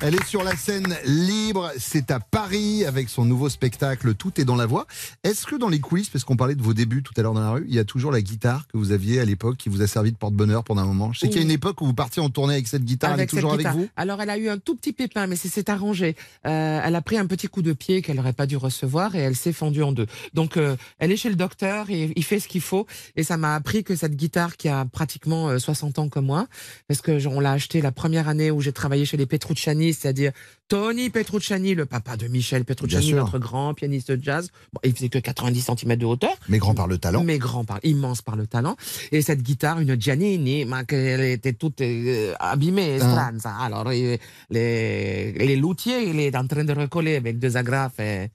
S7: Elle est sur la scène libre, c'est à Paris avec son nouveau spectacle Tout est dans la voix. Est-ce que dans les coulisses, parce qu'on parlait de vos débuts tout à l'heure dans la rue, il y a toujours la guitare que vous aviez à l'époque qui vous a servi de porte-bonheur pendant un moment? Je sais qu'il y a une époque où vous partiez en tournée avec cette guitare, elle est
S8: Avec
S7: toujours avec
S8: guitare.
S7: vous?
S8: Alors, elle a eu un tout petit pépin, mais c'est arrangé. Euh, elle a pris un petit coup de pied qu'elle n'aurait pas dû recevoir et elle s'est fendue en deux. Donc, euh, elle est chez le docteur et il fait ce qu'il faut. Et ça m'a appris que cette guitare qui a pratiquement euh, 60 ans comme moi, parce que on l'a acheté la première année où j'ai travaillé chez les Petrucciani, c'est-à-dire Tony Petrucciani, le papa de Michel Petrucciani, notre grand pianiste de jazz. Bon, il faisait que 90 cm de hauteur.
S7: Mais grand par le talent.
S8: Mais grand par, immense par le talent. Et cette guitare, une Giannini, qu'elle était toute euh, abîmée,
S7: Ah.
S8: Alors, les, les loutiers, il est en train de recoller avec deux agrafes. Et...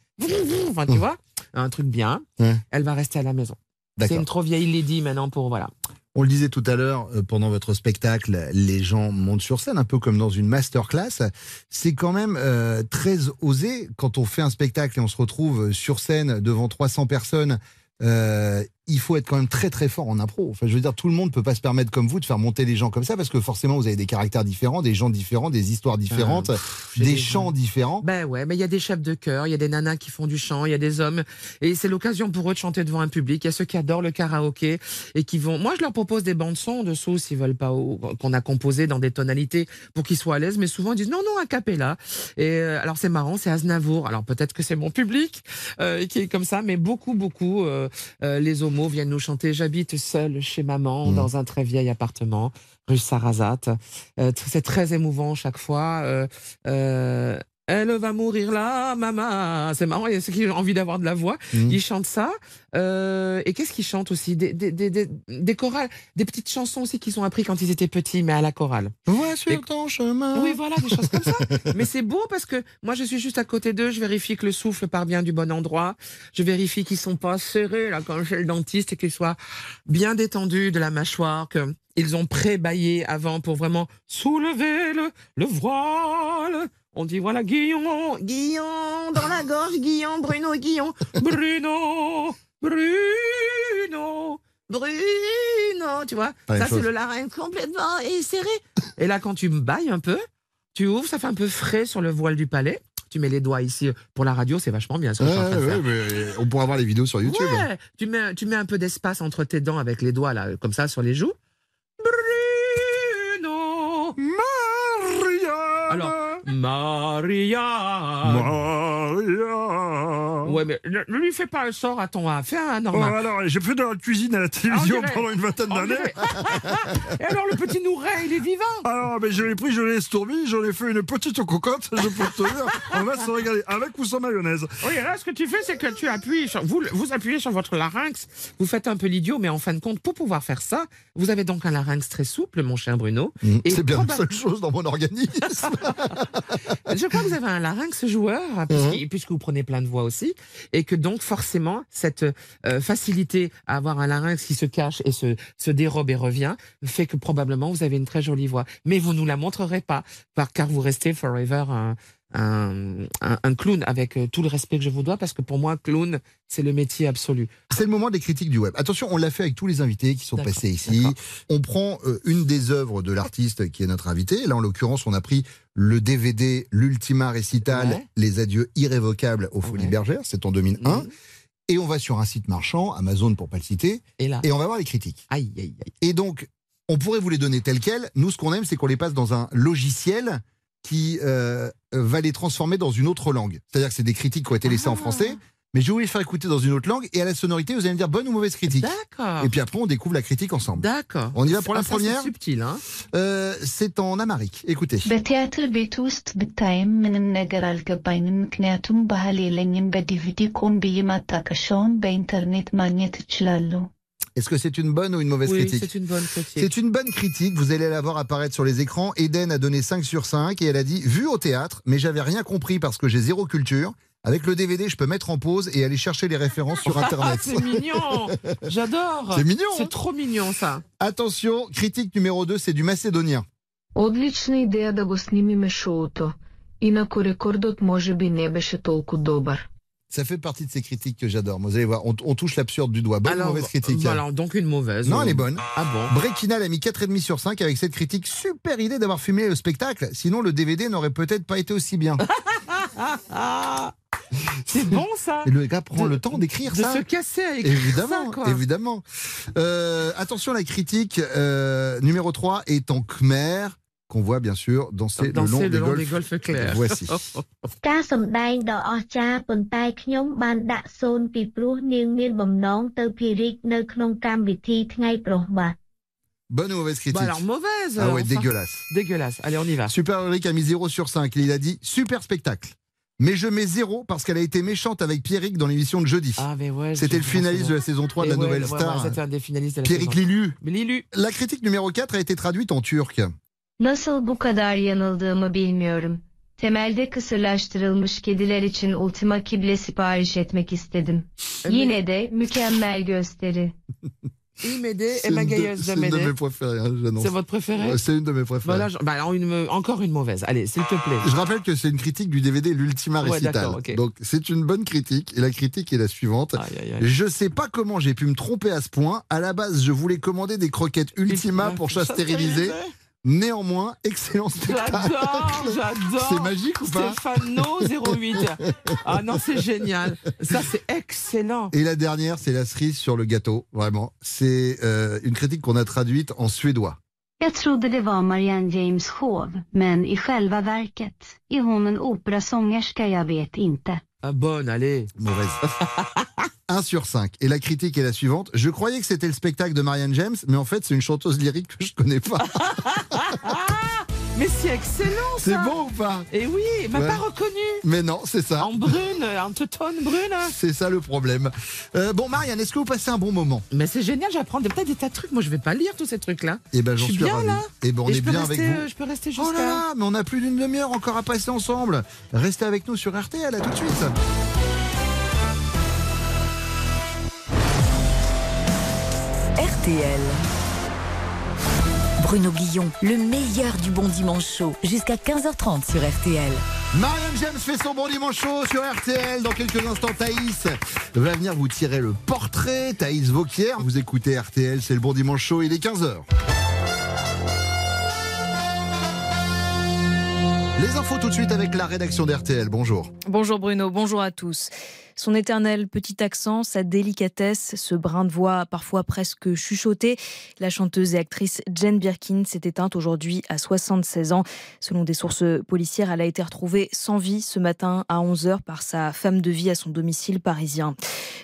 S8: Enfin, tu
S7: Mmh.
S8: vois, un truc bien.
S7: Ouais.
S8: Elle va rester à la maison. C'est une trop vieille lady maintenant pour, voilà.
S7: On le disait tout à l'heure, euh, pendant votre spectacle, les gens montent sur scène, un peu comme dans une masterclass. C'est quand même euh, très osé quand on fait un spectacle et on se retrouve sur scène devant 300 personnes. euh, il faut être quand même très très fort en impro. Enfin, je veux dire, tout le monde peut pas se permettre comme vous de faire monter les gens comme ça parce que forcément vous avez des caractères différents, des gens différents, des histoires différentes,
S8: j'ai
S7: des chants différents.
S8: Ben ouais, mais il y a des chefs de chœur, il y a des nanas qui font du chant, il y a des hommes, et c'est l'occasion pour eux de chanter devant un public. Il y a ceux qui adorent le karaoké et qui vont. Moi, je leur propose des bandes son de sauce s'ils veulent pas qu'on a composé dans des tonalités pour qu'ils soient à l'aise, mais souvent ils disent non non un cappella. Et euh, alors c'est marrant, c'est Aznavour. Alors peut-être que c'est mon public euh, qui est comme ça, mais beaucoup beaucoup euh, euh, les hommages mots viennent nous chanter J'habite seule chez maman
S7: Mm.
S8: dans un très vieil appartement, rue Sarrazate. Euh, c'est très émouvant chaque fois. Euh, euh, elle va mourir là, maman. C'est marrant, il y a ceux qui ont envie d'avoir de la voix.
S7: Mm.
S8: Ils chantent ça. Euh, et qu'est-ce qu'ils chantent aussi? Des, des, des, des, chorales, des petites chansons aussi qu'ils ont appris quand ils étaient petits, mais à la chorale.
S7: Vois sur ton chemin.
S8: Oui, voilà, des choses comme ça. Mais c'est beau parce que moi, je suis juste à côté d'eux. Je vérifie que le souffle part bien du bon endroit. Je vérifie qu'ils sont pas serrés là quand j'ai le dentiste et qu'ils soient bien détendus de la mâchoire, que ils ont pré-baillé avant pour vraiment soulever le, le voile. On dit voilà Guillon, Guillon dans la gorge, Guillon, Bruno, Guillon, Bruno, Bruno, Bruno, tu vois.
S7: Pas
S8: Ça c'est le larynx complètement serré. Et là, quand tu me bailles un peu, tu ouvres, ça fait un peu frais sur le voile du palais. Tu mets les doigts ici pour la radio, c'est vachement bien ce que je suis en train de
S7: Ouais,
S8: faire.
S7: ouais, mais on pourra voir les vidéos sur YouTube. hein.
S8: Ouais, tu mets, tu mets un peu d'espace entre tes dents avec les doigts là, comme ça sur les joues.
S7: Maria.
S8: Maria. Ouais, mais ne, ne lui fais pas un sort à ton A, fais un
S11: Oh,
S8: normal.
S11: alors, j'ai fait de la cuisine à la
S8: On
S11: télévision
S8: dirait-
S11: pendant une vingtaine d'années.
S8: Et alors le petit Nouret, il est vivant?
S11: Alors, ben, je l'ai pris, je l'ai estourbi, j'en ai fait une petite cocotte, je peux te dire. On va se régaler, avec ou sans mayonnaise.
S8: Oui, là, ce que tu fais, c'est que tu appuies, sur, vous, vous appuyez sur votre larynx, vous faites un peu l'idiot, mais en fin de compte, pour pouvoir faire ça, vous avez donc un larynx très souple, mon cher Bruno.
S7: Mm,
S8: Et
S7: C'est bien la
S8: probab-
S7: seule chose dans mon organisme.
S8: Je crois que vous avez un larynx joueur,
S7: Mhm.
S8: puisque vous prenez plein de voix aussi, et que donc forcément, cette euh, facilité à avoir un larynx qui se cache et se, se dérobe et revient, fait que probablement vous avez une très jolie voix. Mais vous nous la montrerez pas, car vous restez forever un, un, un- un clown, avec euh, tout le respect que je vous dois, parce que pour moi, clown, c'est le métier absolu.
S7: C'est le moment des critiques du web. Attention, on l'a fait avec tous les invités qui sont passés ici. On prend euh, une des œuvres de l'artiste qui est notre invité. Là, en l'occurrence, on a pris le DVD L'Ultima Récital,
S8: Ouais.
S7: Les adieux irrévocables aux Folies
S8: Ouais.
S7: Bergères. C'est en 2001.
S8: Mhm.
S7: Et on va sur un site marchand, Amazon pour pas le citer,
S8: Et là,
S7: et on va voir les critiques.
S8: aïe, aïe, aïe.
S7: Et donc, on pourrait vous les donner telles quelles. Nous, ce qu'on aime, c'est qu'on les passe dans un logiciel qui euh, va les transformer dans une autre langue. C'est-à-dire que c'est des critiques qui ont été laissées en
S8: Ah.
S7: français, mais je vais vous les faire écouter dans une autre langue, et à la sonorité, vous allez me dire bonne ou mauvaise critique.
S8: D'accord.
S7: Et puis après, on découvre la critique ensemble.
S8: D'accord.
S7: On y va pour la
S8: Ah, ça, c'est
S7: première
S8: subtil, hein
S7: Euh, C'est en amérique. Écoutez. Est-ce que c'est une bonne ou une mauvaise critique
S8: C'est une bonne critique.
S7: C'est une bonne critique. Vous allez la voir apparaître sur les écrans. Eden a donné 5 sur 5 et elle a dit Vu au théâtre, mais j'avais rien compris parce que j'ai zéro culture. Avec le DVD, je peux mettre en pause et aller chercher les références sur ah, Internet.
S8: c'est mignon J'adore
S7: C'est mignon hein.
S8: C'est trop mignon ça
S7: Attention, critique numéro 2, c'est du macédonien.
S17: Odlična ideja da go snimime. Inako rekordot može bi ne beše toliko dobar.
S7: Ça fait partie de ces critiques que j'adore. Vous allez voir, on, on touche l'absurde du doigt. Bonne ou mauvaise critique
S8: alors, donc une mauvaise.
S7: Non,
S8: euh,
S7: elle est bonne.
S8: Ah bon
S7: Brekinal a mis 4,5 sur 5 avec cette critique. Super idée d'avoir filmé le spectacle. Sinon, le DVD n'aurait peut-être pas été aussi bien.
S8: C'est bon, ça
S7: Et le gars prend
S8: De-
S7: le temps d'écrire
S8: De
S7: ça.
S8: se casser à écrire
S7: Évidemment,
S8: ça, quoi.
S7: évidemment. Euh, attention, la critique euh, numéro 3 est en Khmer, qu'on voit bien sûr danser,
S8: Danser
S7: le long,
S8: le
S7: des,
S8: long
S7: golfs.
S8: des golfs clairs.
S7: Voici.
S18: ការសម្ដែងដ៏អស្ចារ្យប៉ុន្តែខ្ញុំបានដាក់សូនពីព្រោះនាងមានបំណងទៅភារិកនៅក្នុងកម្មវិធីថ្ងៃប្រុសបាទ
S7: Bonne ou mauvaise critique
S8: Bah alors, mauvaise
S7: Ah ouais,
S8: enfin.
S7: dégueulasse.
S8: Dégueulasse. Allez, on y va.
S7: Super Ulrich a mis 0 sur 5. Il a dit super spectacle. Mais je mets 0 parce qu'elle a été méchante avec Pierrick dans l'émission de jeudi.
S8: Ah, mais ouais.
S7: C'était
S8: je-
S7: le finaliste de la saison 3 de la
S8: Et ouais,
S7: nouvelle
S8: ouais, ouais,
S7: star.
S8: C'était un des finalistes de la
S7: Pierrick
S8: saison.
S7: Lilu.
S8: Lilu.
S7: La critique numéro 4 a été traduite en turc.
S19: Nasıl bu kadar yanıldığımı bilmiyorum. Temelde kısırlaştırılmış kediler için Ultima Kible sipariş etmek istedim. Yine de mükemmel gösteri.
S8: Imédé
S7: C'est
S8: et
S7: de c'est une de mes préférées, hein, j'annonce.
S8: C'est votre préféré
S7: Ouais, C'est une de mes préférées.
S8: Voilà, je- bah alors une, me- encore une mauvaise. Allez, s'il te plaît.
S7: Je rappelle que c'est une critique du DVD L'Ultima
S8: Ouais, d'accord, ok.
S7: Donc c'est une bonne critique et la critique est la suivante.
S8: Aïe, aïe, aïe.
S7: Je sais pas comment j'ai pu me tromper à ce point. À la base, je voulais commander des croquettes Ultima pour chat stérilisé. Néanmoins, excellent spectacle.
S8: J'adore, j'adore.
S7: C'est magique ou pas
S8: Stéphano 08. Ah non, c'est génial. Ça, c'est excellent.
S7: Et la dernière, c'est la cerise sur le gâteau. Vraiment, c'est euh, une critique qu'on a traduite en suédois.
S20: Jag trodde det var Marianne James Hove, men i själva verket är hon en operasångerska jag vet inte.
S8: Ah, bonne, allez.
S7: Mauvaise. 1 sur 5. Et la critique est la suivante. Je croyais que c'était le spectacle de Marianne James, mais en fait, c'est une chanteuse lyrique que je connais pas.
S8: Mais c'est excellent ça
S7: C'est bon ou pas?
S8: Et oui, il m'a
S7: Ouais.
S8: pas reconnu
S7: Mais non, c'est ça.
S8: En brune, en teutone brune
S7: C'est ça le problème. Euh, bon, Marianne, est-ce que vous passez un bon moment?
S8: Mais c'est génial, j'apprends des- peut-être des tas de trucs. Moi, je vais pas lire tous ces trucs-là.
S7: Eh ben,
S8: Je
S7: j'en
S8: suis
S7: suis
S8: bien
S7: ravi.
S8: là.
S7: Eh ben, on
S8: Et
S7: est bien
S8: rester,
S7: avec vous.
S8: euh, Je peux rester jusqu'à.
S7: Oh là là, mais on a plus d'une demi-heure encore à passer ensemble. Restez avec nous sur RTL, à tout de suite.
S2: RTL. Bruno Guillon, le meilleur du bon dimanche chaud, jusqu'à 15h30 sur RTL.
S7: Marianne James fait son bon dimanche chaud sur RTL. Dans quelques instants, Thaïs va venir vous tirer le portrait. Thaïs Vauquier, vous écoutez RTL, c'est le bon dimanche chaud, il est 15h. Les infos tout de suite avec la rédaction d'RTL. Bonjour.
S21: Bonjour Bruno, bonjour à tous. Son éternel petit accent, sa délicatesse, ce brin de voix parfois presque chuchoté, la chanteuse et actrice Jane Birkin s'est éteinte aujourd'hui à 76 ans. Selon des sources policières, elle a été retrouvée sans vie ce matin à 11h par sa femme de vie à son domicile parisien.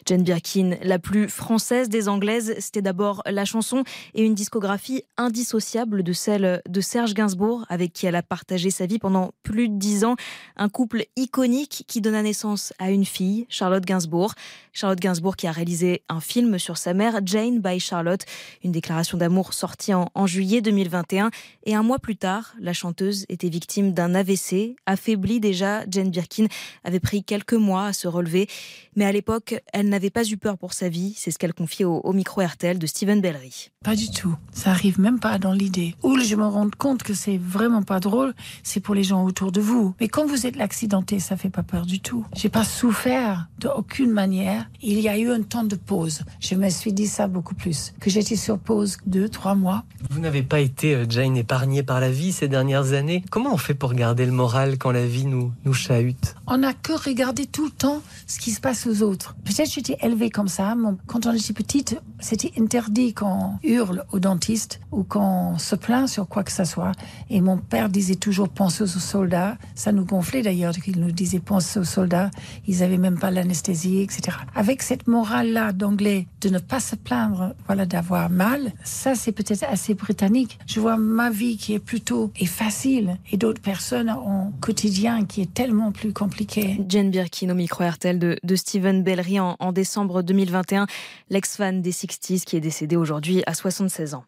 S21: Jane Birkin, la plus française des Anglaises, c'était d'abord la chanson et une discographie indissociable de celle de Serge Gainsbourg, avec qui elle a partagé sa vie pendant plus de dix ans. Un couple iconique qui donna naissance à une fille, Charlotte Gainsbourg. Charlotte Gainsbourg qui a réalisé un film sur sa mère, Jane by Charlotte, une déclaration d'amour sortie en, en juillet 2021. Et un mois plus tard, la chanteuse était victime d'un AVC. Affaiblie déjà, Jane Birkin avait pris quelques mois à se relever. Mais à l'époque, elle n'avait pas eu peur pour sa vie. C'est ce qu'elle confie au, micro RTL de Steven Bellery.
S22: Pas du tout. Ça arrive même pas dans l'idée. Où je me rends compte que c'est vraiment pas drôle, c'est pour les gens autour de vous. Mais quand vous êtes l'accidenté, ça fait pas peur du tout. J'ai pas souffert de aucune manière. Il y a eu un temps de pause. Je me suis dit ça beaucoup plus. Que j'étais sur pause deux, trois mois.
S23: Vous n'avez pas été, euh, Jane, épargnée par la vie ces dernières années. Comment on fait pour garder le moral quand la vie nous, nous chahute?
S22: On n'a que regardé tout le temps ce qui se passe aux autres. Peut-être j'étais élevée comme ça. Quand on était petite, c'était interdit qu'on hurle au dentiste ou qu'on se plaint sur quoi que ce soit. Et mon père disait toujours pense aux soldats. Ça nous gonflait d'ailleurs qu'il nous disait pense aux soldats. Ils avaient même pas l'anesthésie, etc. Avec cette morale-là d'anglais de ne pas se plaindre, voilà, d'avoir mal, ça c'est peut-être assez britannique. Je vois ma vie qui est plutôt et facile et d'autres personnes ont quotidien qui est tellement plus compliqué.
S21: Jane Birkin au micro RTL de, de Steven Bellery en, en décembre 2021, l'ex-fan des 60s qui est décédé aujourd'hui à 76 ans.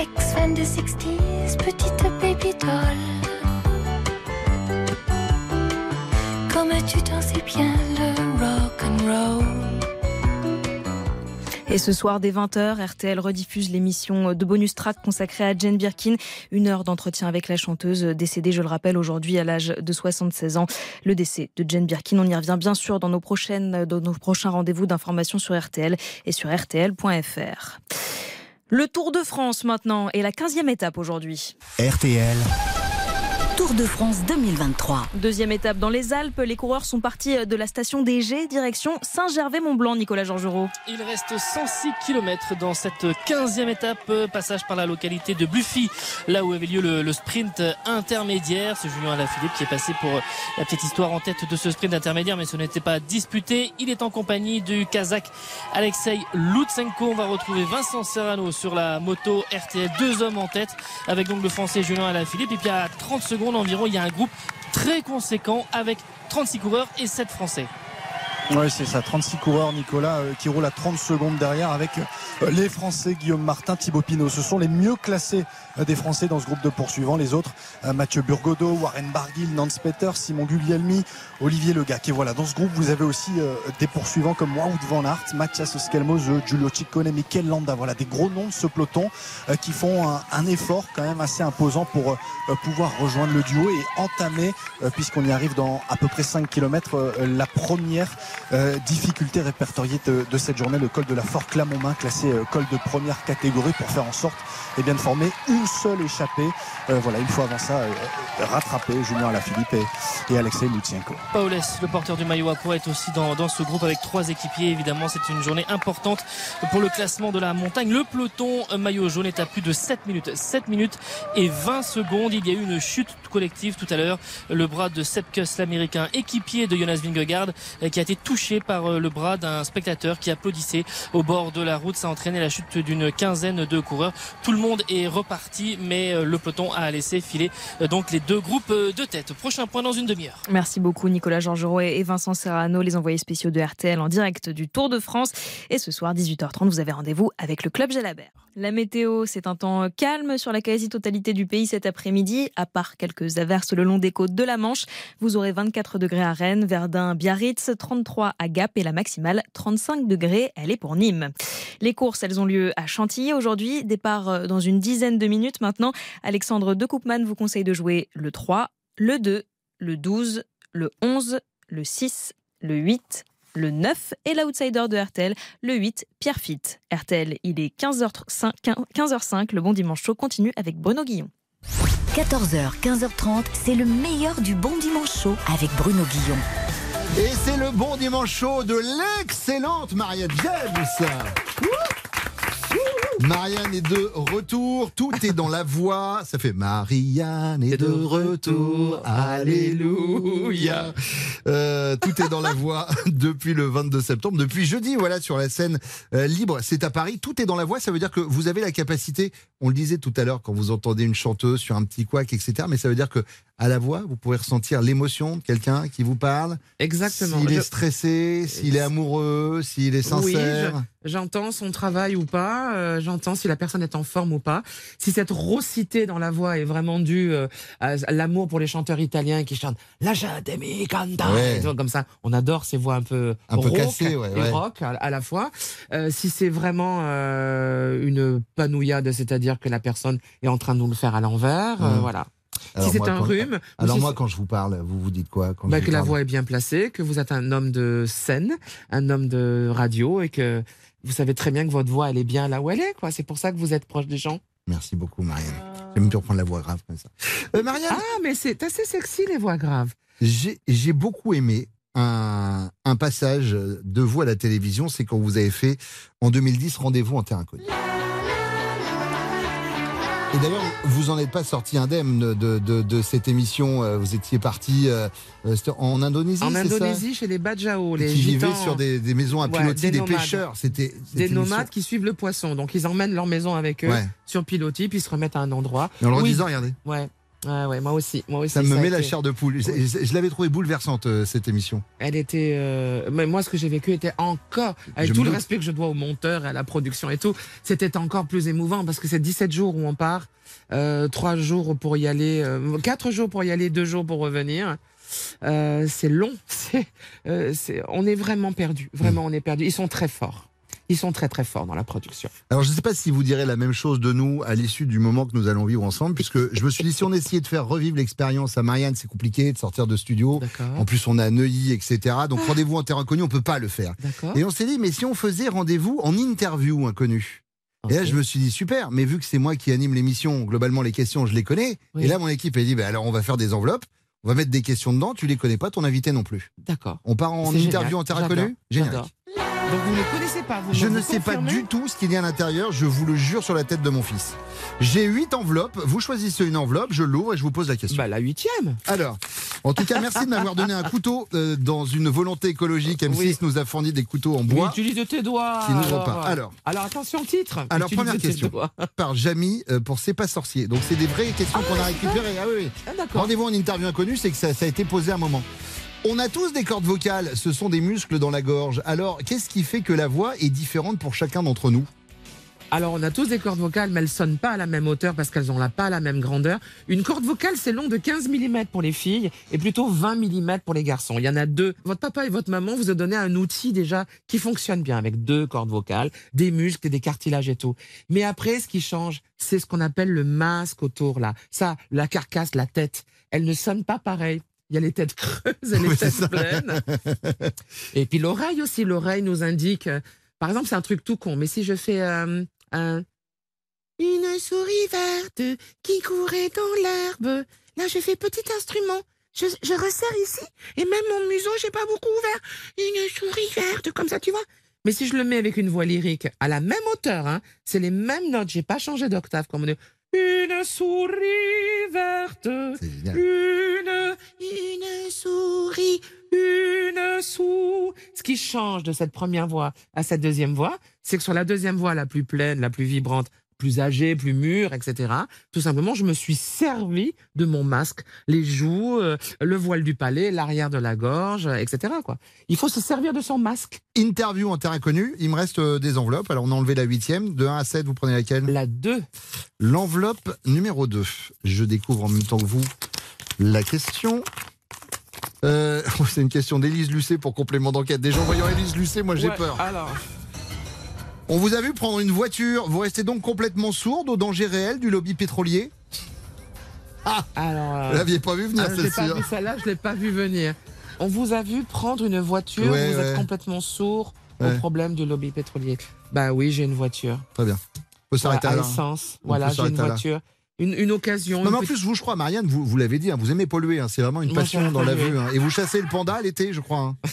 S24: Ex-fan des 60s, petite baby doll. Comme tu t'en sais bien le.
S21: Et ce soir, dès 20h, RTL rediffuse l'émission de bonus track consacrée à Jane Birkin. Une heure d'entretien avec la chanteuse décédée, je le rappelle, aujourd'hui à l'âge de 76 ans. Le décès de Jane Birkin, on y revient bien sûr dans nos, prochaines, dans nos prochains rendez-vous d'information sur RTL et sur RTL.fr. Le Tour de France maintenant et la 15e étape aujourd'hui.
S1: RTL.
S2: Tour de France 2023.
S21: Deuxième étape dans les Alpes, les coureurs sont partis de la station DG, direction Saint-Gervais-Mont-Blanc, Nicolas Georgerot.
S25: Il reste 106 km dans cette 15e étape, passage par la localité de Buffy, là où avait lieu le, le sprint intermédiaire. C'est Julien Alaphilippe qui est passé pour la petite histoire en tête de ce sprint intermédiaire, mais ce n'était pas disputé. Il est en compagnie du Kazakh Alexei Lutsenko. On va retrouver Vincent Serrano sur la moto RTL, deux hommes en tête, avec donc le français Julien Alaphilippe. Et puis à 30 secondes environ, il y a un groupe très conséquent avec 36 coureurs et 7 français.
S14: Oui, c'est ça. 36 coureurs, Nicolas, euh, qui roulent à 30 secondes derrière avec euh, les Français, Guillaume Martin, Thibaut Pinot. Ce sont les mieux classés euh, des Français dans ce groupe de poursuivants. Les autres, Mathieu Burgodeau, Warren Barguil, Nance Peter, Simon Guglielmi, Olivier Legac. Et voilà, dans ce groupe, vous avez aussi euh, des poursuivants comme Wout van Aert, Mathias Skelmose, Giulio Ciccone, Mikel Landa. Voilà, des gros noms de ce peloton euh, qui font un, effort quand même assez imposant pour euh, pouvoir rejoindre le duo et entamer, euh, puisqu'on y arrive dans à peu près 5 km, la première euh, difficulté répertoriée de, cette journée, le col de la Fort Clermont-Main, classé euh, col de première catégorie pour faire en sorte eh bien, de former une seule échappée. Euh, voilà, une fois avant ça, euh, rattraper Julien Alaphilippe et, et Alexei Lutsenko.
S25: Paulès, le porteur du maillot à poids, est aussi dans, dans ce groupe avec trois équipiers. Évidemment, c'est une journée importante pour le classement de la montagne. Le peloton maillot jaune est à plus de 7 minutes. 7 minutes et 20 secondes. Il y a eu une chute collective tout à l'heure. Le bras de Sepp Kuss, l'américain équipier de Jonas Vingegaard, qui a été touché par euh, le bras d'un spectateur qui applaudissait au bord de la route. Ça a entraîné la chute d'une quinzaine de coureurs. Tout le monde est reparti, mais euh, le peloton a laissé filer euh, donc les deux groupes euh, de tête. Prochain point dans une demi-heure.
S21: Merci beaucoup Nicolas Georgerot et Vincent Serrano, les envoyés spéciaux de RTL en direct du Tour de France. Et ce soir, 18h30, vous avez rendez-vous avec le Club Jalabert. La météo, c'est un temps calme sur la quasi-totalité du pays cet après-midi, à part quelques averses le long des côtes de la Manche. Vous aurez 24 degrés à Rennes, Verdun, Biarritz, 33 à Gap et la maximale 35 degrés, elle est pour Nîmes. Les courses, elles ont lieu à Chantilly aujourd'hui, départ euh, dans une dizaine de minutes maintenant. Alexandre de Koopman vous conseille de jouer le 3, le 2, le 12, le 11, le 6, le 8, le 9 et l'outsider de RTL, le 8, Pierre Fitt. RTL, il est 15h05, 15h05, le bon dimanche chaud continue avec Bruno Guillon.
S2: 14h, 15h30, c'est le meilleur du bon dimanche chaud avec Bruno Guillon.
S7: Et c'est le bon dimanche chaud de l'excellente Marianne James. Marianne est de retour, tout est dans la voix. Ça fait Marianne est de retour, alléluia. Euh, tout est dans la voix depuis le 22 septembre, depuis jeudi, voilà, sur la scène euh, libre. C'est à Paris, tout est dans la voix. Ça veut dire que vous avez la capacité, on le disait tout à l'heure, quand vous entendez une chanteuse sur un petit couac, etc. Mais ça veut dire que à la voix, vous pouvez ressentir l'émotion de quelqu'un qui vous parle.
S8: Exactement.
S7: S'il est stressé, s'il est amoureux, s'il est
S8: Oui,
S7: sincère.
S8: je- j'entends son travail ou pas, euh, j'entends si la personne est en forme ou pas. Si cette raucité dans la voix est vraiment due euh, à à l'amour pour les chanteurs italiens qui chantent La gente mi canta,
S7: Ouais.
S8: comme ça. On adore ces voix un peu,
S7: Un peu
S8: rauques
S7: cassées, ouais,
S8: et
S7: ouais.
S8: rock à, à la fois. Euh, si c'est vraiment euh, une panouillade, c'est-à-dire que la personne est en train de nous le faire à l'envers, euh,
S7: Mmh.
S8: voilà.
S7: Alors
S8: si c'est un
S7: quand-
S8: rhume, ou
S7: Alors
S8: si
S7: moi, quand je vous parle, vous vous dites quoi quand
S8: bah, que la voix est bien placée, que vous êtes un homme de scène, un homme de radio et que vous savez très bien que votre voix elle est bien là où elle est quoi. C'est pour ça que vous êtes proche des gens.
S7: Merci beaucoup, Marianne. J'aime bien reprendre la voix grave comme ça. Euh, Marianne
S8: Ah mais c'est assez sexy les voix graves.
S7: J'ai beaucoup aimé un, un passage de vous à la télévision, c'est quand vous avez fait en 2010 Rendez-vous en terre inconnue. Et d'ailleurs, vous en êtes pas sorti indemne de, de, de cette émission. euh, Vous étiez parti euh, euh, en Indonésie,
S8: En
S7: c'est ça
S8: Indonésie chez les Bajau, les
S7: qui vivaient sur des, des maisons à
S8: Ouais,
S7: pilotis, des,
S8: nomades.
S7: pêcheurs. C'était
S8: Des
S7: émission.
S8: nomades qui suivent le poisson. Donc ils emmènent leur maison avec eux
S7: Ouais.
S8: sur pilotis puis ils se remettent à un endroit.
S7: Et en leur disant, regardez.
S8: Ouais. Ouais, ouais, moi aussi, moi aussi.
S7: Ça me met la chair de poule. Je, je- je l'avais trouvé bouleversante, euh, cette émission.
S8: Elle était. euh, Mais moi, ce que j'ai vécu était encore, avec
S7: Je
S8: tout
S7: me
S8: le respect que je dois au monteur et à la production et tout, c'était encore plus émouvant parce que c'est 17 jours où on part, euh, 3 jours pour y aller, euh, 4 jours pour y aller, 2 jours pour revenir. Euh, c'est long. C'est, euh, c'est, on est vraiment perdu. Vraiment, on est perdu. Ils sont très forts. Ils sont très très forts dans la production.
S7: Alors, je ne sais pas si vous direz la même chose de nous à l'issue du moment que nous allons vivre ensemble, puisque je me suis dit, si on essayait de faire revivre l'expérience à Marianne, c'est compliqué de sortir de studio. En plus, on a Neuilly, etc. Donc, rendez-vous en terre inconnue, on peut pas le faire. Et on s'est dit, mais si on faisait rendez-vous en interview inconnu Et là, je me suis dit, super, mais vu que c'est moi qui anime l'émission, globalement, les questions, je les connais.
S8: Oui.
S7: Et là, mon équipe a dit, bah, alors, on va faire des enveloppes, on va mettre des questions dedans, tu les connais pas, ton invité non plus.
S8: D'accord.
S7: On part en interview
S8: génial.
S7: en terre inconnue? Générique.
S8: Donc vous ne connaissez pas, vous
S7: Je ne
S8: vous
S7: sais pas du tout ce qu'il y a à l'intérieur, je vous le jure sur la tête de mon fils. J'ai huit enveloppes, vous choisissez une enveloppe, je l'ouvre et je vous pose la question.
S8: Bah la huitième.
S7: Alors, en tout cas, merci de m'avoir donné un couteau euh, dans une volonté écologique. M6
S8: Oui.
S7: nous a fourni des couteaux en bois.
S8: utilise tes doigts.
S7: Qui n'ouvrent
S8: alors.
S7: pas. Alors.
S8: alors attention titre.
S7: Alors,
S8: Utilise
S7: première question. Par Jamy euh, pour C'est pas sorcier. Donc, c'est des vraies questions qu'on a récupérées. Ah oui, oui. Rendez-vous en interview inconnue, c'est que ça, ça a été posé à un moment. On a tous des cordes vocales, ce sont des muscles dans la gorge. Alors, qu'est-ce qui fait que la voix est différente pour chacun d'entre nous?
S8: Alors on a tous des cordes vocales, mais elles sonnent pas à la même hauteur parce qu'elles ont pas la même grandeur. Une corde vocale, c'est long de 15 mm pour les filles et plutôt 20 mm pour les garçons. Il y en a deux. Votre papa et votre maman vous ont donné un outil déjà qui fonctionne bien avec deux cordes vocales, des muscles et des cartilages et tout. Mais après, ce qui change, c'est ce qu'on appelle le masque autour là. Ça, la carcasse, la tête, elle ne sonne pas pareil. Il y a les têtes creuses et les
S7: Oui,
S8: têtes pleines. Et puis l'oreille aussi, l'oreille nous indique. euh, par exemple, c'est un truc tout con, mais si je fais euh, un une souris verte qui courait dans l'herbe. Là, je fais petit instrument. Je, je resserre ici et même mon museau, j'ai pas beaucoup ouvert. Une souris verte, comme ça, tu vois. Mais si je le mets avec une voix lyrique à la même hauteur, hein, c'est les mêmes notes. J'ai pas changé d'octave comme on dit. Une souris verte. Une, une souris, une dessous. Ce qui change de cette première voix à cette deuxième voix, c'est que sur la deuxième voix la plus pleine, la plus vibrante, plus âgée, plus mûre, etc. Tout simplement, je me suis servi de mon masque, les joues, euh, le voile du palais, l'arrière de la gorge, etc. Quoi. Il faut se servir de son masque.
S7: Interview en terre inconnue, il me reste euh, des enveloppes. Alors on a enlevé la huitième, de 1 à 7, vous prenez laquelle?
S8: La 2.
S7: L'enveloppe numéro 2. Je découvre en même temps que vous la question. Euh, c'est une question d'Élise Lucet pour complément d'enquête. Déjà en voyant Élise Lucet, moi j'ai
S8: Ouais,
S7: peur.
S8: Alors,
S7: On vous a vu prendre une voiture. Vous restez donc complètement sourde au danger réel du lobby pétrolier Ah
S8: alors. euh,
S7: Vous l'aviez pas vu venir
S8: ah, vu
S7: hein.
S8: celle-là, je l'ai pas vu venir. On vous a vu prendre une voiture,
S7: Ouais,
S8: vous
S7: ouais.
S8: êtes complètement sourd
S7: Ouais.
S8: au problème du lobby pétrolier. Bah oui, j'ai une voiture.
S7: Très bien. On peut s'arrêter
S8: Ouais, à
S7: là. hein.
S8: essence.
S7: On
S8: Voilà, j'ai une
S7: là.
S8: Une, une occasion.
S7: Non, mais en plus, vous, je crois, Marianne, vous, vous l'avez dit, hein, vous aimez polluer. hein, c'est vraiment une passion dans la vue. hein. Et vous chassez le panda l'été, je crois.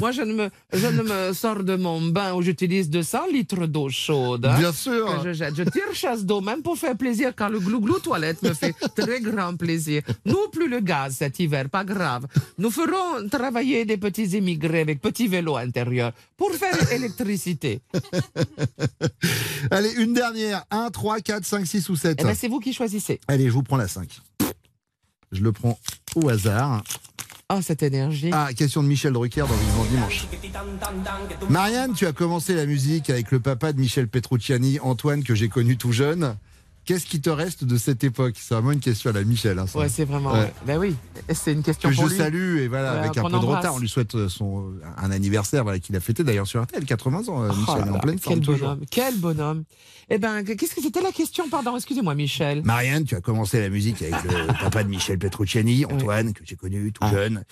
S8: Moi, je ne, me, je ne me sors de mon bain où j'utilise 200 litres d'eau chaude.
S7: Bien sûr.
S8: que Je, jette. je tire chasse d'eau, même pour faire plaisir, car le glouglou toilette me fait très grand plaisir. Nous, plus le gaz cet hiver, pas grave. Nous ferons travailler des petits immigrés avec petits vélos intérieurs pour faire électricité.
S7: Allez, une dernière. 1, 3, 4, 5, 6 ou 7.
S8: Eh ben, c'est vous qui choisissez.
S7: Allez, je vous prends la 5. Je le prends au hasard.
S8: Oh, cette énergie.
S7: Ah, question de Michel Drucker dans Vivement Dimanche. Marianne, tu as commencé la musique avec le papa de Michel Petrucciani, Antoine, que j'ai connu tout jeune. Qu'est-ce qui te reste de cette époque? C'est vraiment une question à la Michel. hein, ça.
S8: Ouais, c'est vraiment.
S7: Ouais.
S8: Ben oui, c'est une question
S7: que
S8: pour
S7: je
S8: lui.
S7: salue et voilà, avec un peu de retard, on lui souhaite euh, son un anniversaire voilà qu'il a fêté d'ailleurs sur RTL 80 ans. euh,
S8: Oh
S7: Michel
S8: là
S7: en pleine forme
S8: quel
S7: toujours.
S8: bonhomme, quel bonhomme. Eh ben, qu'est-ce que c'était la question? Pardon, excusez-moi, Michel.
S7: Marianne, tu as commencé la musique avec le papa de Michel Petrucciani, Antoine, que j'ai connu
S8: Ah.
S7: tout jeune.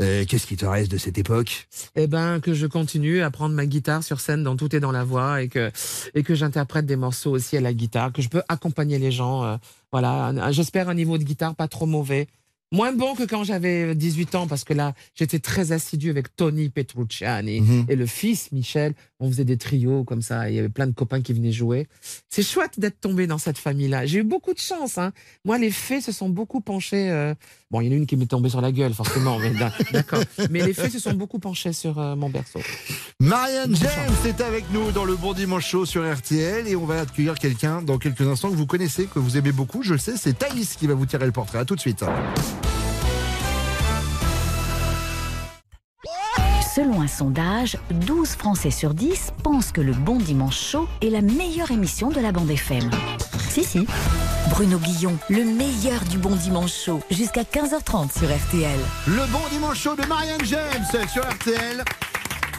S7: Euh, Qu'est-ce qui te reste de cette époque?
S8: Eh ben, que je continue à prendre ma guitare sur scène dans Tout est dans la voix et que, et que j'interprète des morceaux aussi à la guitare, que je peux accompagner les gens. euh, voilà, j'espère un niveau de guitare pas trop mauvais. Moins bon que quand j'avais 18 ans, parce que là, j'étais très assidu avec Tony Petrucciani
S7: Mhm.
S8: et le fils Michel. On faisait des trios comme ça. Il y avait plein de copains qui venaient jouer. C'est chouette d'être tombé dans cette famille-là. J'ai eu beaucoup de chance. Hein. Moi, les fées se sont beaucoup penchés. euh, Bon, il y en a une qui m'est tombée sur la gueule, forcément. mais d'a- D'accord. Mais les fées se sont beaucoup penchés sur euh, mon berceau.
S7: Marianne James est avec nous dans le Bon Dimanche Show sur RTL et on va accueillir quelqu'un dans quelques instants que vous connaissez, que vous aimez beaucoup. Je le sais, c'est Thaïs qui va vous tirer le portrait. À tout de suite.
S2: Selon un sondage, 12 Français sur 10 pensent que le Bon Dimanche Show est la meilleure émission de la bande FM. Si, si. Bruno Guillon, le meilleur du Bon Dimanche Show, jusqu'à 15h30 sur RTL.
S7: Le Bon Dimanche Show de Marianne James sur RTL.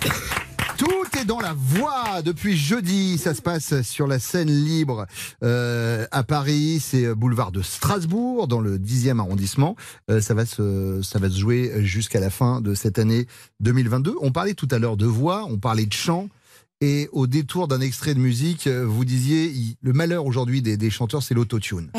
S7: Tout est dans la voix depuis jeudi. Ça se passe sur la scène libre euh, à Paris. C'est euh, boulevard de Strasbourg, dans le 10e arrondissement. Euh, ça, va se, ça va se jouer jusqu'à la fin de cette année 2022. On parlait tout à l'heure de voix, on parlait de chant. Et au détour d'un extrait de musique, euh, vous disiez, le malheur aujourd'hui des, des chanteurs, c'est l'autotune.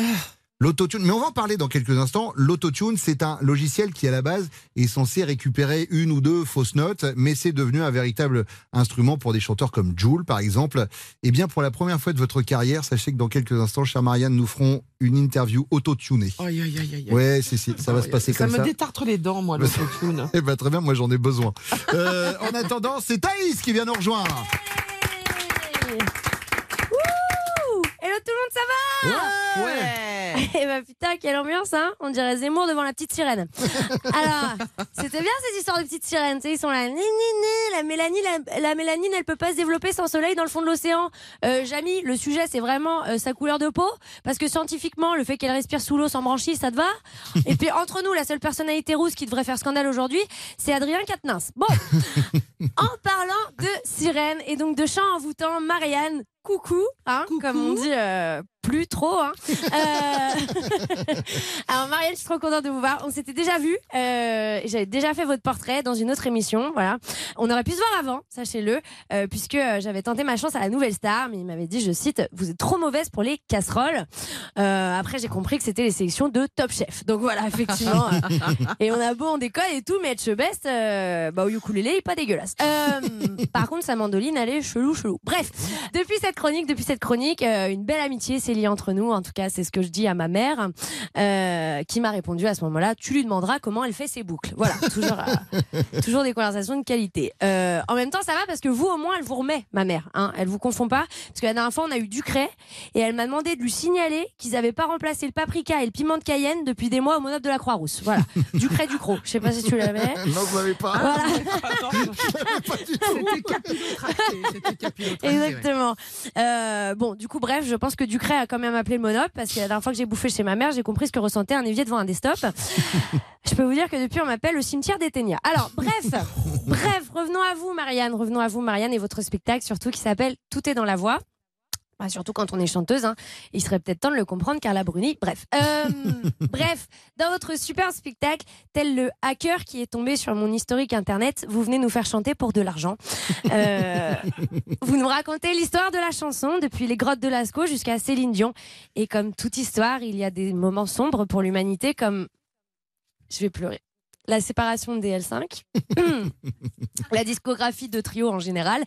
S7: L'autotune, mais on va en parler dans quelques instants. L'autotune, c'est un logiciel qui, à la base, est censé récupérer une ou deux fausses notes, mais c'est devenu un véritable instrument pour des chanteurs comme Jules, par exemple. Eh bien, pour la première fois de votre carrière, sachez que dans quelques instants, chère Marianne, nous ferons une interview autotunée.
S8: Aïe, aïe, aïe, aïe.
S7: Ouais, si, si, ça va se passer
S8: ça
S7: comme
S8: me
S7: ça.
S8: détartre les dents, moi, l'autotune.
S7: Eh ben, très bien, moi j'en ai besoin. Euh, en attendant, c'est Thaïs qui vient nous rejoindre.
S26: Ouh Hello tout le monde, ça va Putain, quelle ambiance, hein On dirait Zemmour devant la petite sirène. Alors, c'était bien cette histoire de petite sirène. Tu sais, ils sont là, ni, ni, ni, la mélanine, la, la mélanine, elle peut pas se développer sans soleil dans le fond de l'océan. Euh, Jamy, le sujet, c'est vraiment euh, sa couleur de peau, parce que scientifiquement, le fait qu'elle respire sous l'eau sans branchise, ça te va Et puis entre nous, la seule personnalité rousse qui devrait faire scandale aujourd'hui, c'est Adrien Quatennens. Bon, en parlant de sirène et donc de chant envoûtant, Marianne, coucou, hein, comme on dit euh, plus trop. Hein. Euh, Alors Marianne, je suis trop contente de vous voir. On s'était déjà vu. Euh, J'avais déjà fait votre portrait dans une autre émission. Voilà. On aurait pu se voir avant, sachez-le, euh, puisque j'avais tenté ma chance à la Nouvelle Star, mais il m'avait dit, je cite, vous êtes trop mauvaise pour les casseroles. Après, j'ai compris que c'était les sélections de Top Chef. Donc voilà, effectivement. et on a beau, on décolle et tout, mais être best, bah au ukulélé, il est pas dégueulasse. Par contre, sa mandoline, elle est chelou, chelou. Bref, depuis cette chronique, depuis cette chronique, une belle amitié s'est entre nous. En tout cas, c'est ce que je dis à ma mère, euh, qui m'a répondu à ce moment-là. Tu lui demanderas comment elle fait ses boucles. Voilà, toujours, euh, toujours des conversations de qualité. Euh, en même temps, ça va parce que vous, au moins, elle vous remet, ma mère. Hein, elle vous confond pas. Parce que la dernière fois, on a eu Ducret et elle m'a demandé de lui signaler qu'ils n'avaient pas remplacé le paprika et le piment de Cayenne depuis des mois au monop de la Croix-Rousse. Voilà, Ducret Ducrot. Je sais pas si tu l'avais.
S7: non, vous l'avez pas.
S26: Voilà.
S8: C'était capillotracté. C'était capillotracté, ouais.
S26: Exactement. Euh, bon, du coup, bref, je pense que Ducret a quand même appelé le monop parce que la dernière fois que j'ai bouffé chez ma mère, j'ai compris ce que ressentait un évier devant un desktop. je peux vous dire que depuis, on m'appelle le cimetière des Ténia. Alors, bref, bref, revenons à vous, Marianne. Revenons à vous, Marianne, et votre spectacle, surtout qui s'appelle Tout est dans la voix. Bah, surtout quand on est chanteuse, hein. il serait peut-être temps de le comprendre, Carla Bruni. Bref, Euh, bref, dans votre super spectacle, tel le hacker qui est tombé sur mon historique internet, vous venez nous faire chanter pour de l'argent. Euh, vous nous racontez l'histoire de la chanson depuis les grottes de Lascaux jusqu'à Céline Dion. Et comme toute histoire, il y a des moments sombres pour l'humanité, comme je vais pleurer. La séparation des L5, la discographie de trio en général,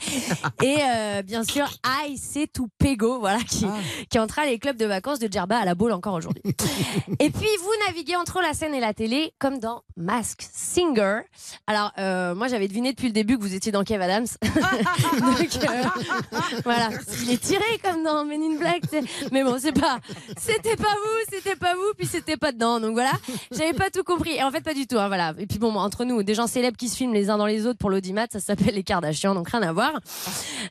S26: et euh, bien sûr I Say to Pego, voilà, qui, qui entra les clubs de vacances de Djerba à la boule encore aujourd'hui. et puis vous naviguez entre la scène et la télé comme dans Mask Singer. Alors euh, moi j'avais deviné depuis le début que vous étiez dans Kev Adams, donc euh, voilà, il est tiré comme dans Men in Black, mais bon c'est pas, c'était pas vous, c'était pas vous, puis c'était pas dedans, donc voilà, j'avais pas tout compris. Et en fait pas du tout, hein, voilà. Et puis bon entre nous, des gens célèbres qui se filment les uns dans les autres pour l'audimat, ça s'appelle les Kardashians, donc rien à voir.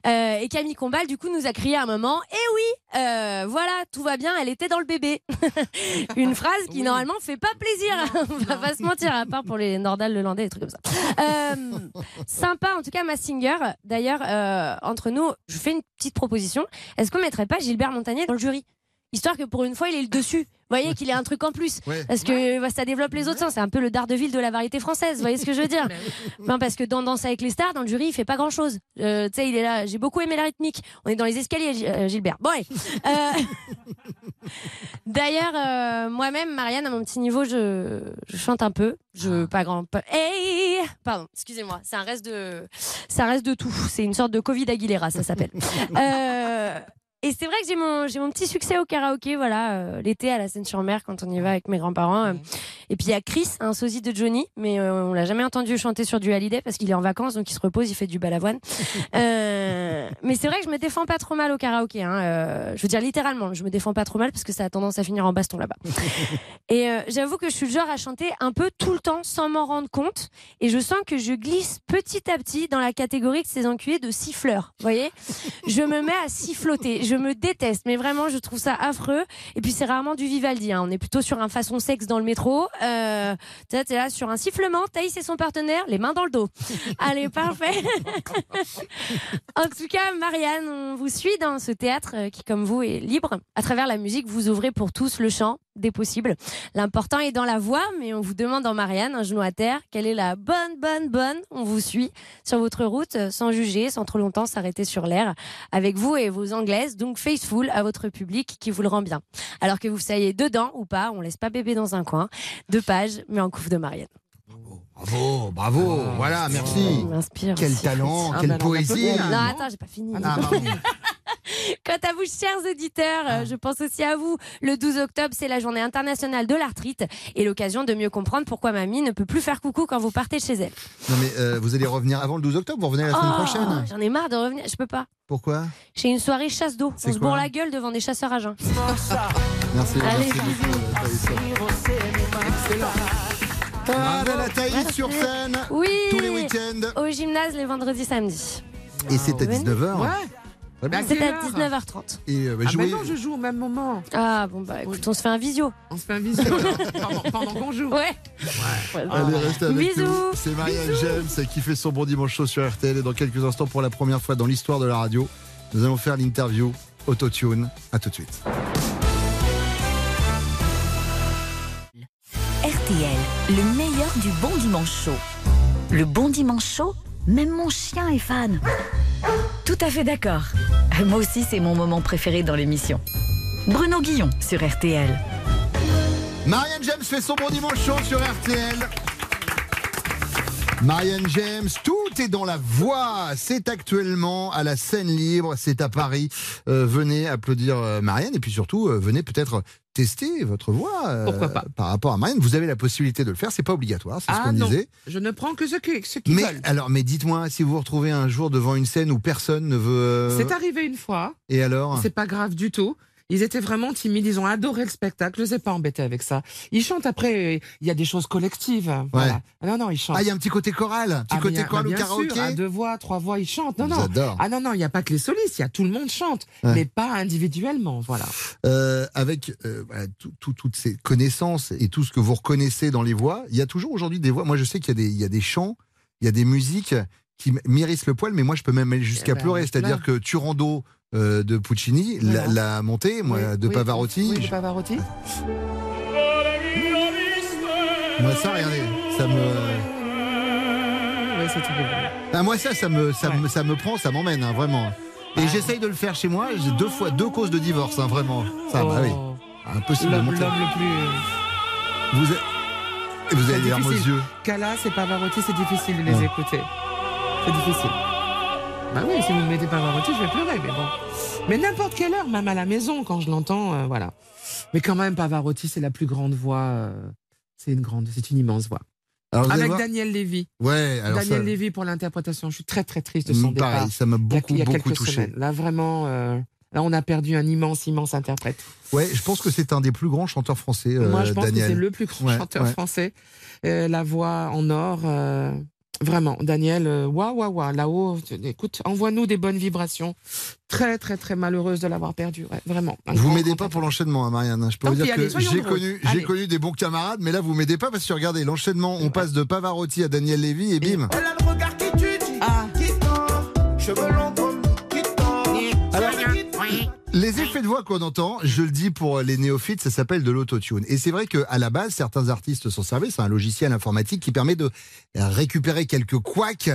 S26: Euh, et Camille Combal, du coup, nous a crié à un moment Eh oui, euh, voilà, tout va bien, elle était dans le bébé. Une phrase qui normalement fait pas plaisir, on va pas se mentir, à part pour les Nordal, le Landais, des trucs comme ça. Euh, sympa, en tout cas, Massinger. D'ailleurs, entre nous, je fais une petite proposition. Est-ce qu'on mettrait pas Gilbert Montagnier dans le jury? Histoire que pour une fois, il ait le dessus. Vous voyez qu'il ait un truc en plus.
S7: Ouais.
S26: Parce que bah, ça développe les autres sens. C'est un peu le Daredevil de la variété française. Vous voyez ce que je veux dire Non, parce que dans Danse avec les stars, dans le jury, il fait pas grand chose. tu sais, il est là. J'ai beaucoup aimé la rythmique. On est dans les escaliers, euh, Gilbert. Bon, allez. Euh, D'ailleurs, euh, moi-même, Marianne, à mon petit niveau, je, je chante un peu. Je pas grand. Pas... Hey Pardon, excusez-moi. C'est un reste de, ça reste de tout. C'est une sorte de Covid Aguilera, ça s'appelle. Euh, et c'est vrai que j'ai mon, j'ai mon petit succès au karaoké, voilà, euh, l'été à la Seine-sur-Mer quand on y va avec mes grands-parents. euh. Et puis il y a Chris, un sosie de Johnny, mais euh, on l'a jamais entendu chanter sur du Hallyday parce qu'il est en vacances, donc il se repose, il fait du balavoine. Euh, mais c'est vrai que je me défends pas trop mal au karaoké. Hein, je veux dire littéralement, je me défends pas trop mal parce que ça a tendance à finir en baston là-bas. Et j'avoue que je suis le genre à chanter un peu tout le temps sans m'en rendre compte. Et je sens que je glisse petit à petit dans la catégorie de ces enculés de siffleurs. Vous voyez? Je me mets à siffloter. Je me déteste, mais vraiment, je trouve ça affreux. Et puis c'est rarement du Vivaldi. hein. On est plutôt sur un façon sexe dans le métro. Euh, t'es là sur un sifflement. Thaïs et son partenaire, les mains dans le dos. Allez, parfait. en tout cas, Marianne, on vous suit dans ce théâtre euh, qui, comme vous, est libre. À travers la musique, vous ouvrez pour tous le chant des possibles. L'important est dans la voix, mais on vous demande en Marianne, un genou à terre, quelle est la bonne, bonne, bonne. On vous suit sur votre route, euh, sans juger, sans trop longtemps s'arrêter sur l'air, avec vous et vos anglaises, donc faithful à votre public qui vous le rend bien. Alors que vous soyez dedans ou pas, on laisse pas bébé dans un coin. Deux pages, mais en couve de Marianne.
S7: Bravo, bravo, voilà, merci.
S26: m'inspire
S7: Quel
S26: aussi.
S7: talent,
S26: Ah,
S7: quelle poésie.
S26: Non, attends, j'ai pas fini.
S7: Ah.
S26: Quant à vous, chers auditeurs, euh, je pense aussi à vous. Le 12 octobre, c'est la journée internationale de l'arthrite et l'occasion de mieux comprendre pourquoi mamie ne peut plus faire coucou quand vous partez chez elle.
S7: Non mais euh, vous allez revenir avant le 12 octobre, vous revenez la semaine
S26: Oh,
S7: prochaine?
S26: J'en ai marre de revenir, je peux pas.
S7: Pourquoi?
S26: J'ai une soirée chasse d'eau. On se bourre la gueule devant des chasseurs à jeun.
S7: Merci,
S26: Allez,
S7: merci. Ah, la Thaïs sur scène
S26: Oui.
S7: tous les week-ends.
S26: Au gymnase les vendredis, samedis.
S7: Et c'est à 19h.
S8: Ouais.
S26: C'est à 19h30.
S7: Et euh, bah,
S8: Ah
S7: jouez-
S8: non, je joue au même moment.
S26: Ah bon bah écoute, on se fait un visio.
S8: On se fait un visio pendant, pendant qu'on joue.
S26: Ouais.
S7: Allez, restez avec
S26: Bisous.
S7: nous. C'est Marianne James qui fait son bon dimanche chaud sur RTL. Et dans quelques instants, pour la première fois dans l'histoire de la radio, nous allons faire l'interview Autotune. À tout de suite.
S2: Le meilleur du bon dimanche chaud. Le bon dimanche chaud, même mon chien est fan. Tout à fait d'accord. Moi aussi, c'est mon moment préféré dans l'émission. Bruno Guillon sur RTL.
S7: Marianne James fait son bon dimanche chaud sur RTL. Marianne James, Tout est dans la voix. C'est actuellement à la scène libre. C'est à Paris. Euh, venez applaudir euh, Marianne et puis surtout euh, venez peut-être tester votre voix. euh,
S8: Pourquoi pas
S7: Par rapport à Marianne, vous avez la possibilité de le faire. C'est pas obligatoire. C'est ce
S8: Ah
S7: qu'on
S8: non,
S7: disait.
S8: je ne prends que ceux qui, ceux qui
S7: Mais
S8: veulent.
S7: alors, mais dites-moi si vous vous retrouvez un jour devant une scène où personne ne veut. euh,
S8: C'est arrivé une fois.
S7: Et alors?
S8: C'est pas grave du tout. Ils étaient vraiment timides, ils ont adoré le spectacle, je les ai pas embêtés avec ça. Ils chantent après, il y a des choses collectives. Voilà. Non, non, ils chantent.
S7: Ah, il y a un petit côté choral, un petit
S8: Ah,
S7: côté
S8: a-
S7: choral
S8: bah,
S7: ou
S8: bien
S7: karaoké.
S8: sûr, à deux voix, trois voix, ils chantent. Non, non. Ah non, non, il n'y a pas que les solistes, il y a tout le monde chante,
S7: Ouais.
S8: mais pas individuellement, voilà.
S7: Euh, avec euh, voilà, tout- tout- toutes ces connaissances et tout ce que vous reconnaissez dans les voix, il y a toujours aujourd'hui des voix. Moi, je sais qu'il y, a des- il y a des chants, il y a des musiques qui m- m'hérissent le poil, mais moi, je peux même aller jusqu'à
S8: Eh ben,
S7: pleurer. C'est-à-dire que Turando euh, de Puccini, la,
S8: Voilà.
S7: la montée, moi,
S8: Oui,
S7: de
S8: oui,
S7: Pavarotti.
S8: Oui, de Pavarotti.
S7: Moi, ça, regardez, ça me.
S8: Oui, c'est.
S7: Ah, moi, ça, ça me, ça, me, ça me prend, ça m'emmène, hein, vraiment. Et j'essaye de le faire chez moi. J'ai deux fois deux causes de divorce, hein, vraiment. Ça, bah oui.
S8: Oh.
S7: Impossible de monter.
S8: le plus.
S7: Vous, a- vous avez
S8: C'est
S7: les larmes aux yeux.
S8: Callas et Pavarotti, c'est difficile de les
S7: Ouais.
S8: écouter. C'est difficile. Bah oui, si vous me mettez Pavarotti, je vais pleurer, mais bon. Mais n'importe quelle heure, même à la maison, quand je l'entends, euh, voilà. Mais quand même, Pavarotti, c'est la plus grande voix. euh, c'est une grande, c'est une immense voix.
S7: Alors,
S8: Avec Daniel Lévy.
S7: Ouais, alors
S8: Daniel
S7: ça-
S8: Lévy pour l'interprétation. Je suis très très triste de son
S7: Mm, pareil,
S8: départ.
S7: ça m'a
S8: Il y a-
S7: beaucoup,
S8: il y a
S7: beaucoup
S8: quelques
S7: touché.
S8: semaines. Là, vraiment, euh, là, on a perdu un immense, immense interprète.
S7: Ouais, je pense que c'est un des plus grands chanteurs français, euh,
S8: Moi, je pense
S7: Daniel.
S8: que c'est le plus grand
S7: Ouais,
S8: chanteur
S7: ouais.
S8: français. Euh, la voix en or. euh, Vraiment, Daniel, euh, waouh, waouh, waouh, là-haut, tu- écoute, envoie-nous des bonnes vibrations. Très, très, très malheureuse de l'avoir perdu, ouais, vraiment.
S7: Vous m'aidez pas pour l'enchaînement, hein, Marianne. Je peux
S8: Tant
S7: vous dire
S8: allez,
S7: que j'ai connu, j'ai
S8: Allez.
S7: connu des bons camarades, mais là vous m'aidez pas parce que regardez l'enchaînement, on passe de Pavarotti à Daniel Lévy et bim.
S15: Elle a le regard qui tue,
S8: Ah.
S15: qui tend, cheveux longs comme qui tend.
S7: Alors, les effets de voix qu'on entend, je le dis pour les néophytes, ça s'appelle de l'autotune. Et c'est vrai qu'à la base, certains artistes s'en servaient. C'est un logiciel informatique qui permet de récupérer quelques couacs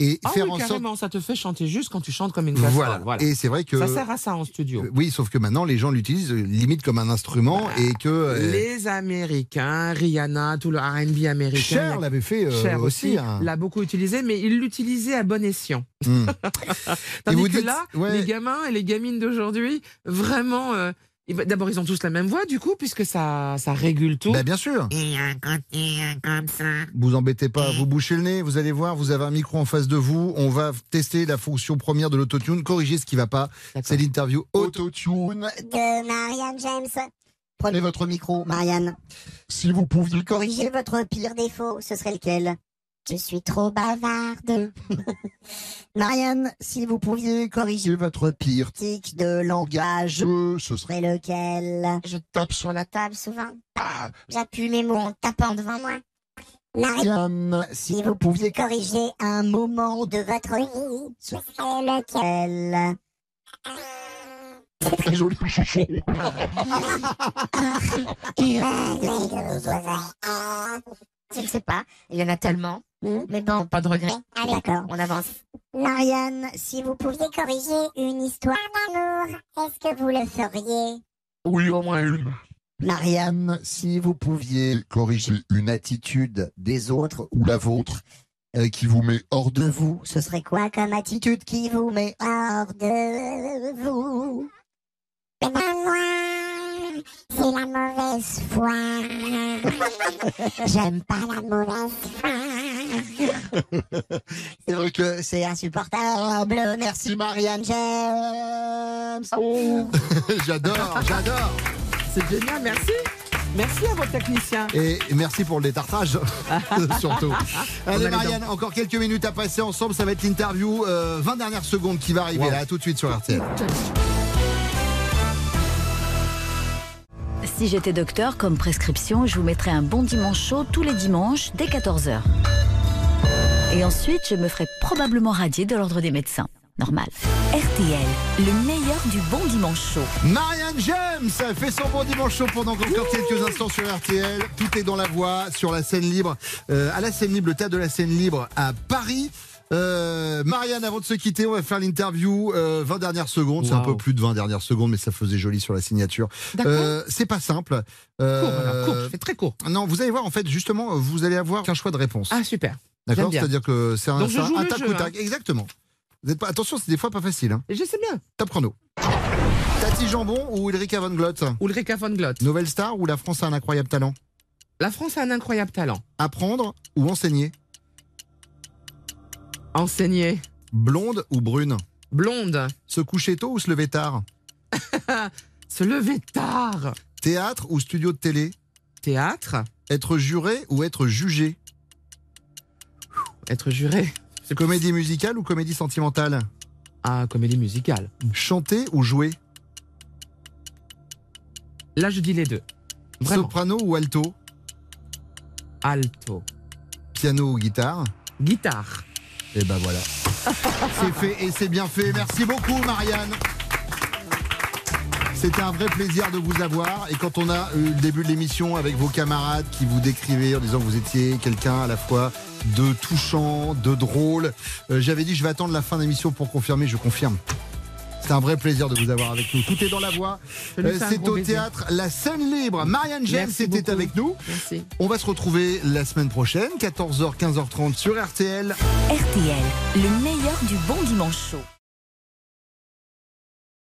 S7: et
S8: Ah
S7: faire
S8: oui,
S7: en sorte.
S8: ça te fait chanter juste quand tu chantes comme une casserole.
S7: Voilà.
S8: Voilà.
S7: Et c'est vrai que.
S8: Ça sert à ça en studio.
S7: Oui, sauf que maintenant les gens l'utilisent euh, limite comme un instrument et que. euh,
S8: Les Américains, Rihanna, tout le R&B américain.
S7: Cher l'avait fait euh,
S8: Cher
S7: aussi.
S8: aussi,
S7: hein.
S8: l'a beaucoup utilisé, mais il l'utilisait à bon escient.
S7: Hmm.
S8: Tandis
S7: vous
S8: que
S7: dites-
S8: là,
S7: ouais.
S8: les gamins et les gamines d'aujourd'hui, vraiment, euh, d'abord ils ont tous la même voix, du coup, puisque ça, ça régule tout.
S7: Bah, bien sûr.
S8: Et un côté comme ça.
S7: Vous embêtez pas, vous bouchez le nez, vous allez voir, vous avez un micro en face de vous, on va tester la fonction première de l'autotune, corriger ce qui va pas. C'est l'interview autotune.
S27: de Marianne James. Prenez votre micro, Marianne. Si vous pouviez corriger votre pire défaut, ce serait lequel? Je suis trop bavarde. Marianne, si vous pouviez corriger votre pire tic de langage, ce serait lequel? Je tape sur la table souvent. J'appuie mes mots en tapant devant moi. Marianne, si vous pouviez corriger un moment de votre vie, ce serait lequel? C'est très joli. Je ne sais pas, il y en a tellement. Mais bon, pas de regret. Allez, d'accord, on avance. Marianne, si vous pouviez corriger une histoire d'amour, est-ce que vous le feriez?
S28: Oui, au moins une.
S27: Marianne,
S28: si vous pouviez corriger une attitude des autres ou la vôtre euh, qui vous met hors de vous,
S27: ce serait quoi comme attitude qui vous met hors de vous? Moi, c'est la mauvaise foi. J'aime pas la mauvaise foi. c'est vrai que c'est insupportable. Merci Marianne James. Oh.
S7: j'adore, j'adore.
S8: C'est génial, merci. Merci à vos techniciens.
S7: Et merci pour le détartrage, surtout. Allez Marianne, encore quelques minutes à passer ensemble, ça va être l'interview, euh, 20 dernières secondes qui va arriver
S8: Wow.
S7: là, à tout de suite sur RTL.
S2: Si j'étais docteur, comme prescription, je vous mettrais un bon dimanche chaud tous les dimanches dès 14h. Et ensuite, je me ferais probablement radier de l'ordre des médecins. Normal. RTL, le meilleur du bon dimanche chaud.
S7: Marianne James fait son bon dimanche chaud pendant encore quelques instants sur RTL. Tout est dans la voie, sur la scène libre, euh, à la scène libre, le théâtre de la scène libre à Paris. Euh, Marianne, avant de se quitter, on va faire l'interview. euh, 20 dernières secondes, c'est un peu plus de 20 dernières secondes, mais ça faisait joli sur la signature. Euh, c'est pas simple.
S8: Court, alors, court, je fais très court.
S7: Non, vous allez voir, en fait, justement, vous allez avoir qu'un choix de réponse.
S8: Ah, super.
S7: D'accord? C'est-à-dire que c'est un, c'est un- tac
S8: jeu,
S7: ou tac.
S8: hein.
S7: Exactement. Vous êtes pas, attention, c'est des fois pas facile. Hein.
S8: Je sais bien.
S7: Top chrono. Tati Jambon ou Ulrika von Glott
S8: Ulrika von Glott.
S7: Nouvelle star ou la France a un incroyable talent?
S8: La France a un incroyable talent.
S7: Apprendre ou enseigner?
S8: Enseigner.
S7: Blonde ou brune?
S8: Blonde.
S7: Se coucher tôt ou se lever tard?
S8: Se lever tard.
S7: Théâtre ou studio de télé?
S8: Théâtre.
S7: Être juré ou être jugé?
S8: Être juré.
S7: Comédie musicale ou comédie sentimentale?
S8: Ah, comédie musicale.
S7: Chanter ou jouer?
S8: Là, je dis les deux. Vraiment.
S7: Soprano ou alto?
S8: Alto.
S7: Piano ou guitare?
S8: Guitare.
S7: Et ben voilà. c'est fait et c'est bien fait. Merci beaucoup Marianne. C'était un vrai plaisir de vous avoir. Et quand on a eu le début de l'émission avec vos camarades qui vous décrivaient en disant que vous étiez quelqu'un à la fois de touchant, de drôle, euh, j'avais dit je vais attendre la fin de l'émission pour confirmer. Je confirme. C'est un vrai plaisir de vous avoir avec nous. Tout est dans la voix. Euh, c'est au
S8: baiser.
S7: théâtre La Scène Libre. Marianne James était
S8: beaucoup.
S7: avec nous.
S8: Merci.
S7: On va se retrouver la semaine prochaine, 14h, 15h30 sur RTL.
S29: RTL, le meilleur du bon dimanche chaud.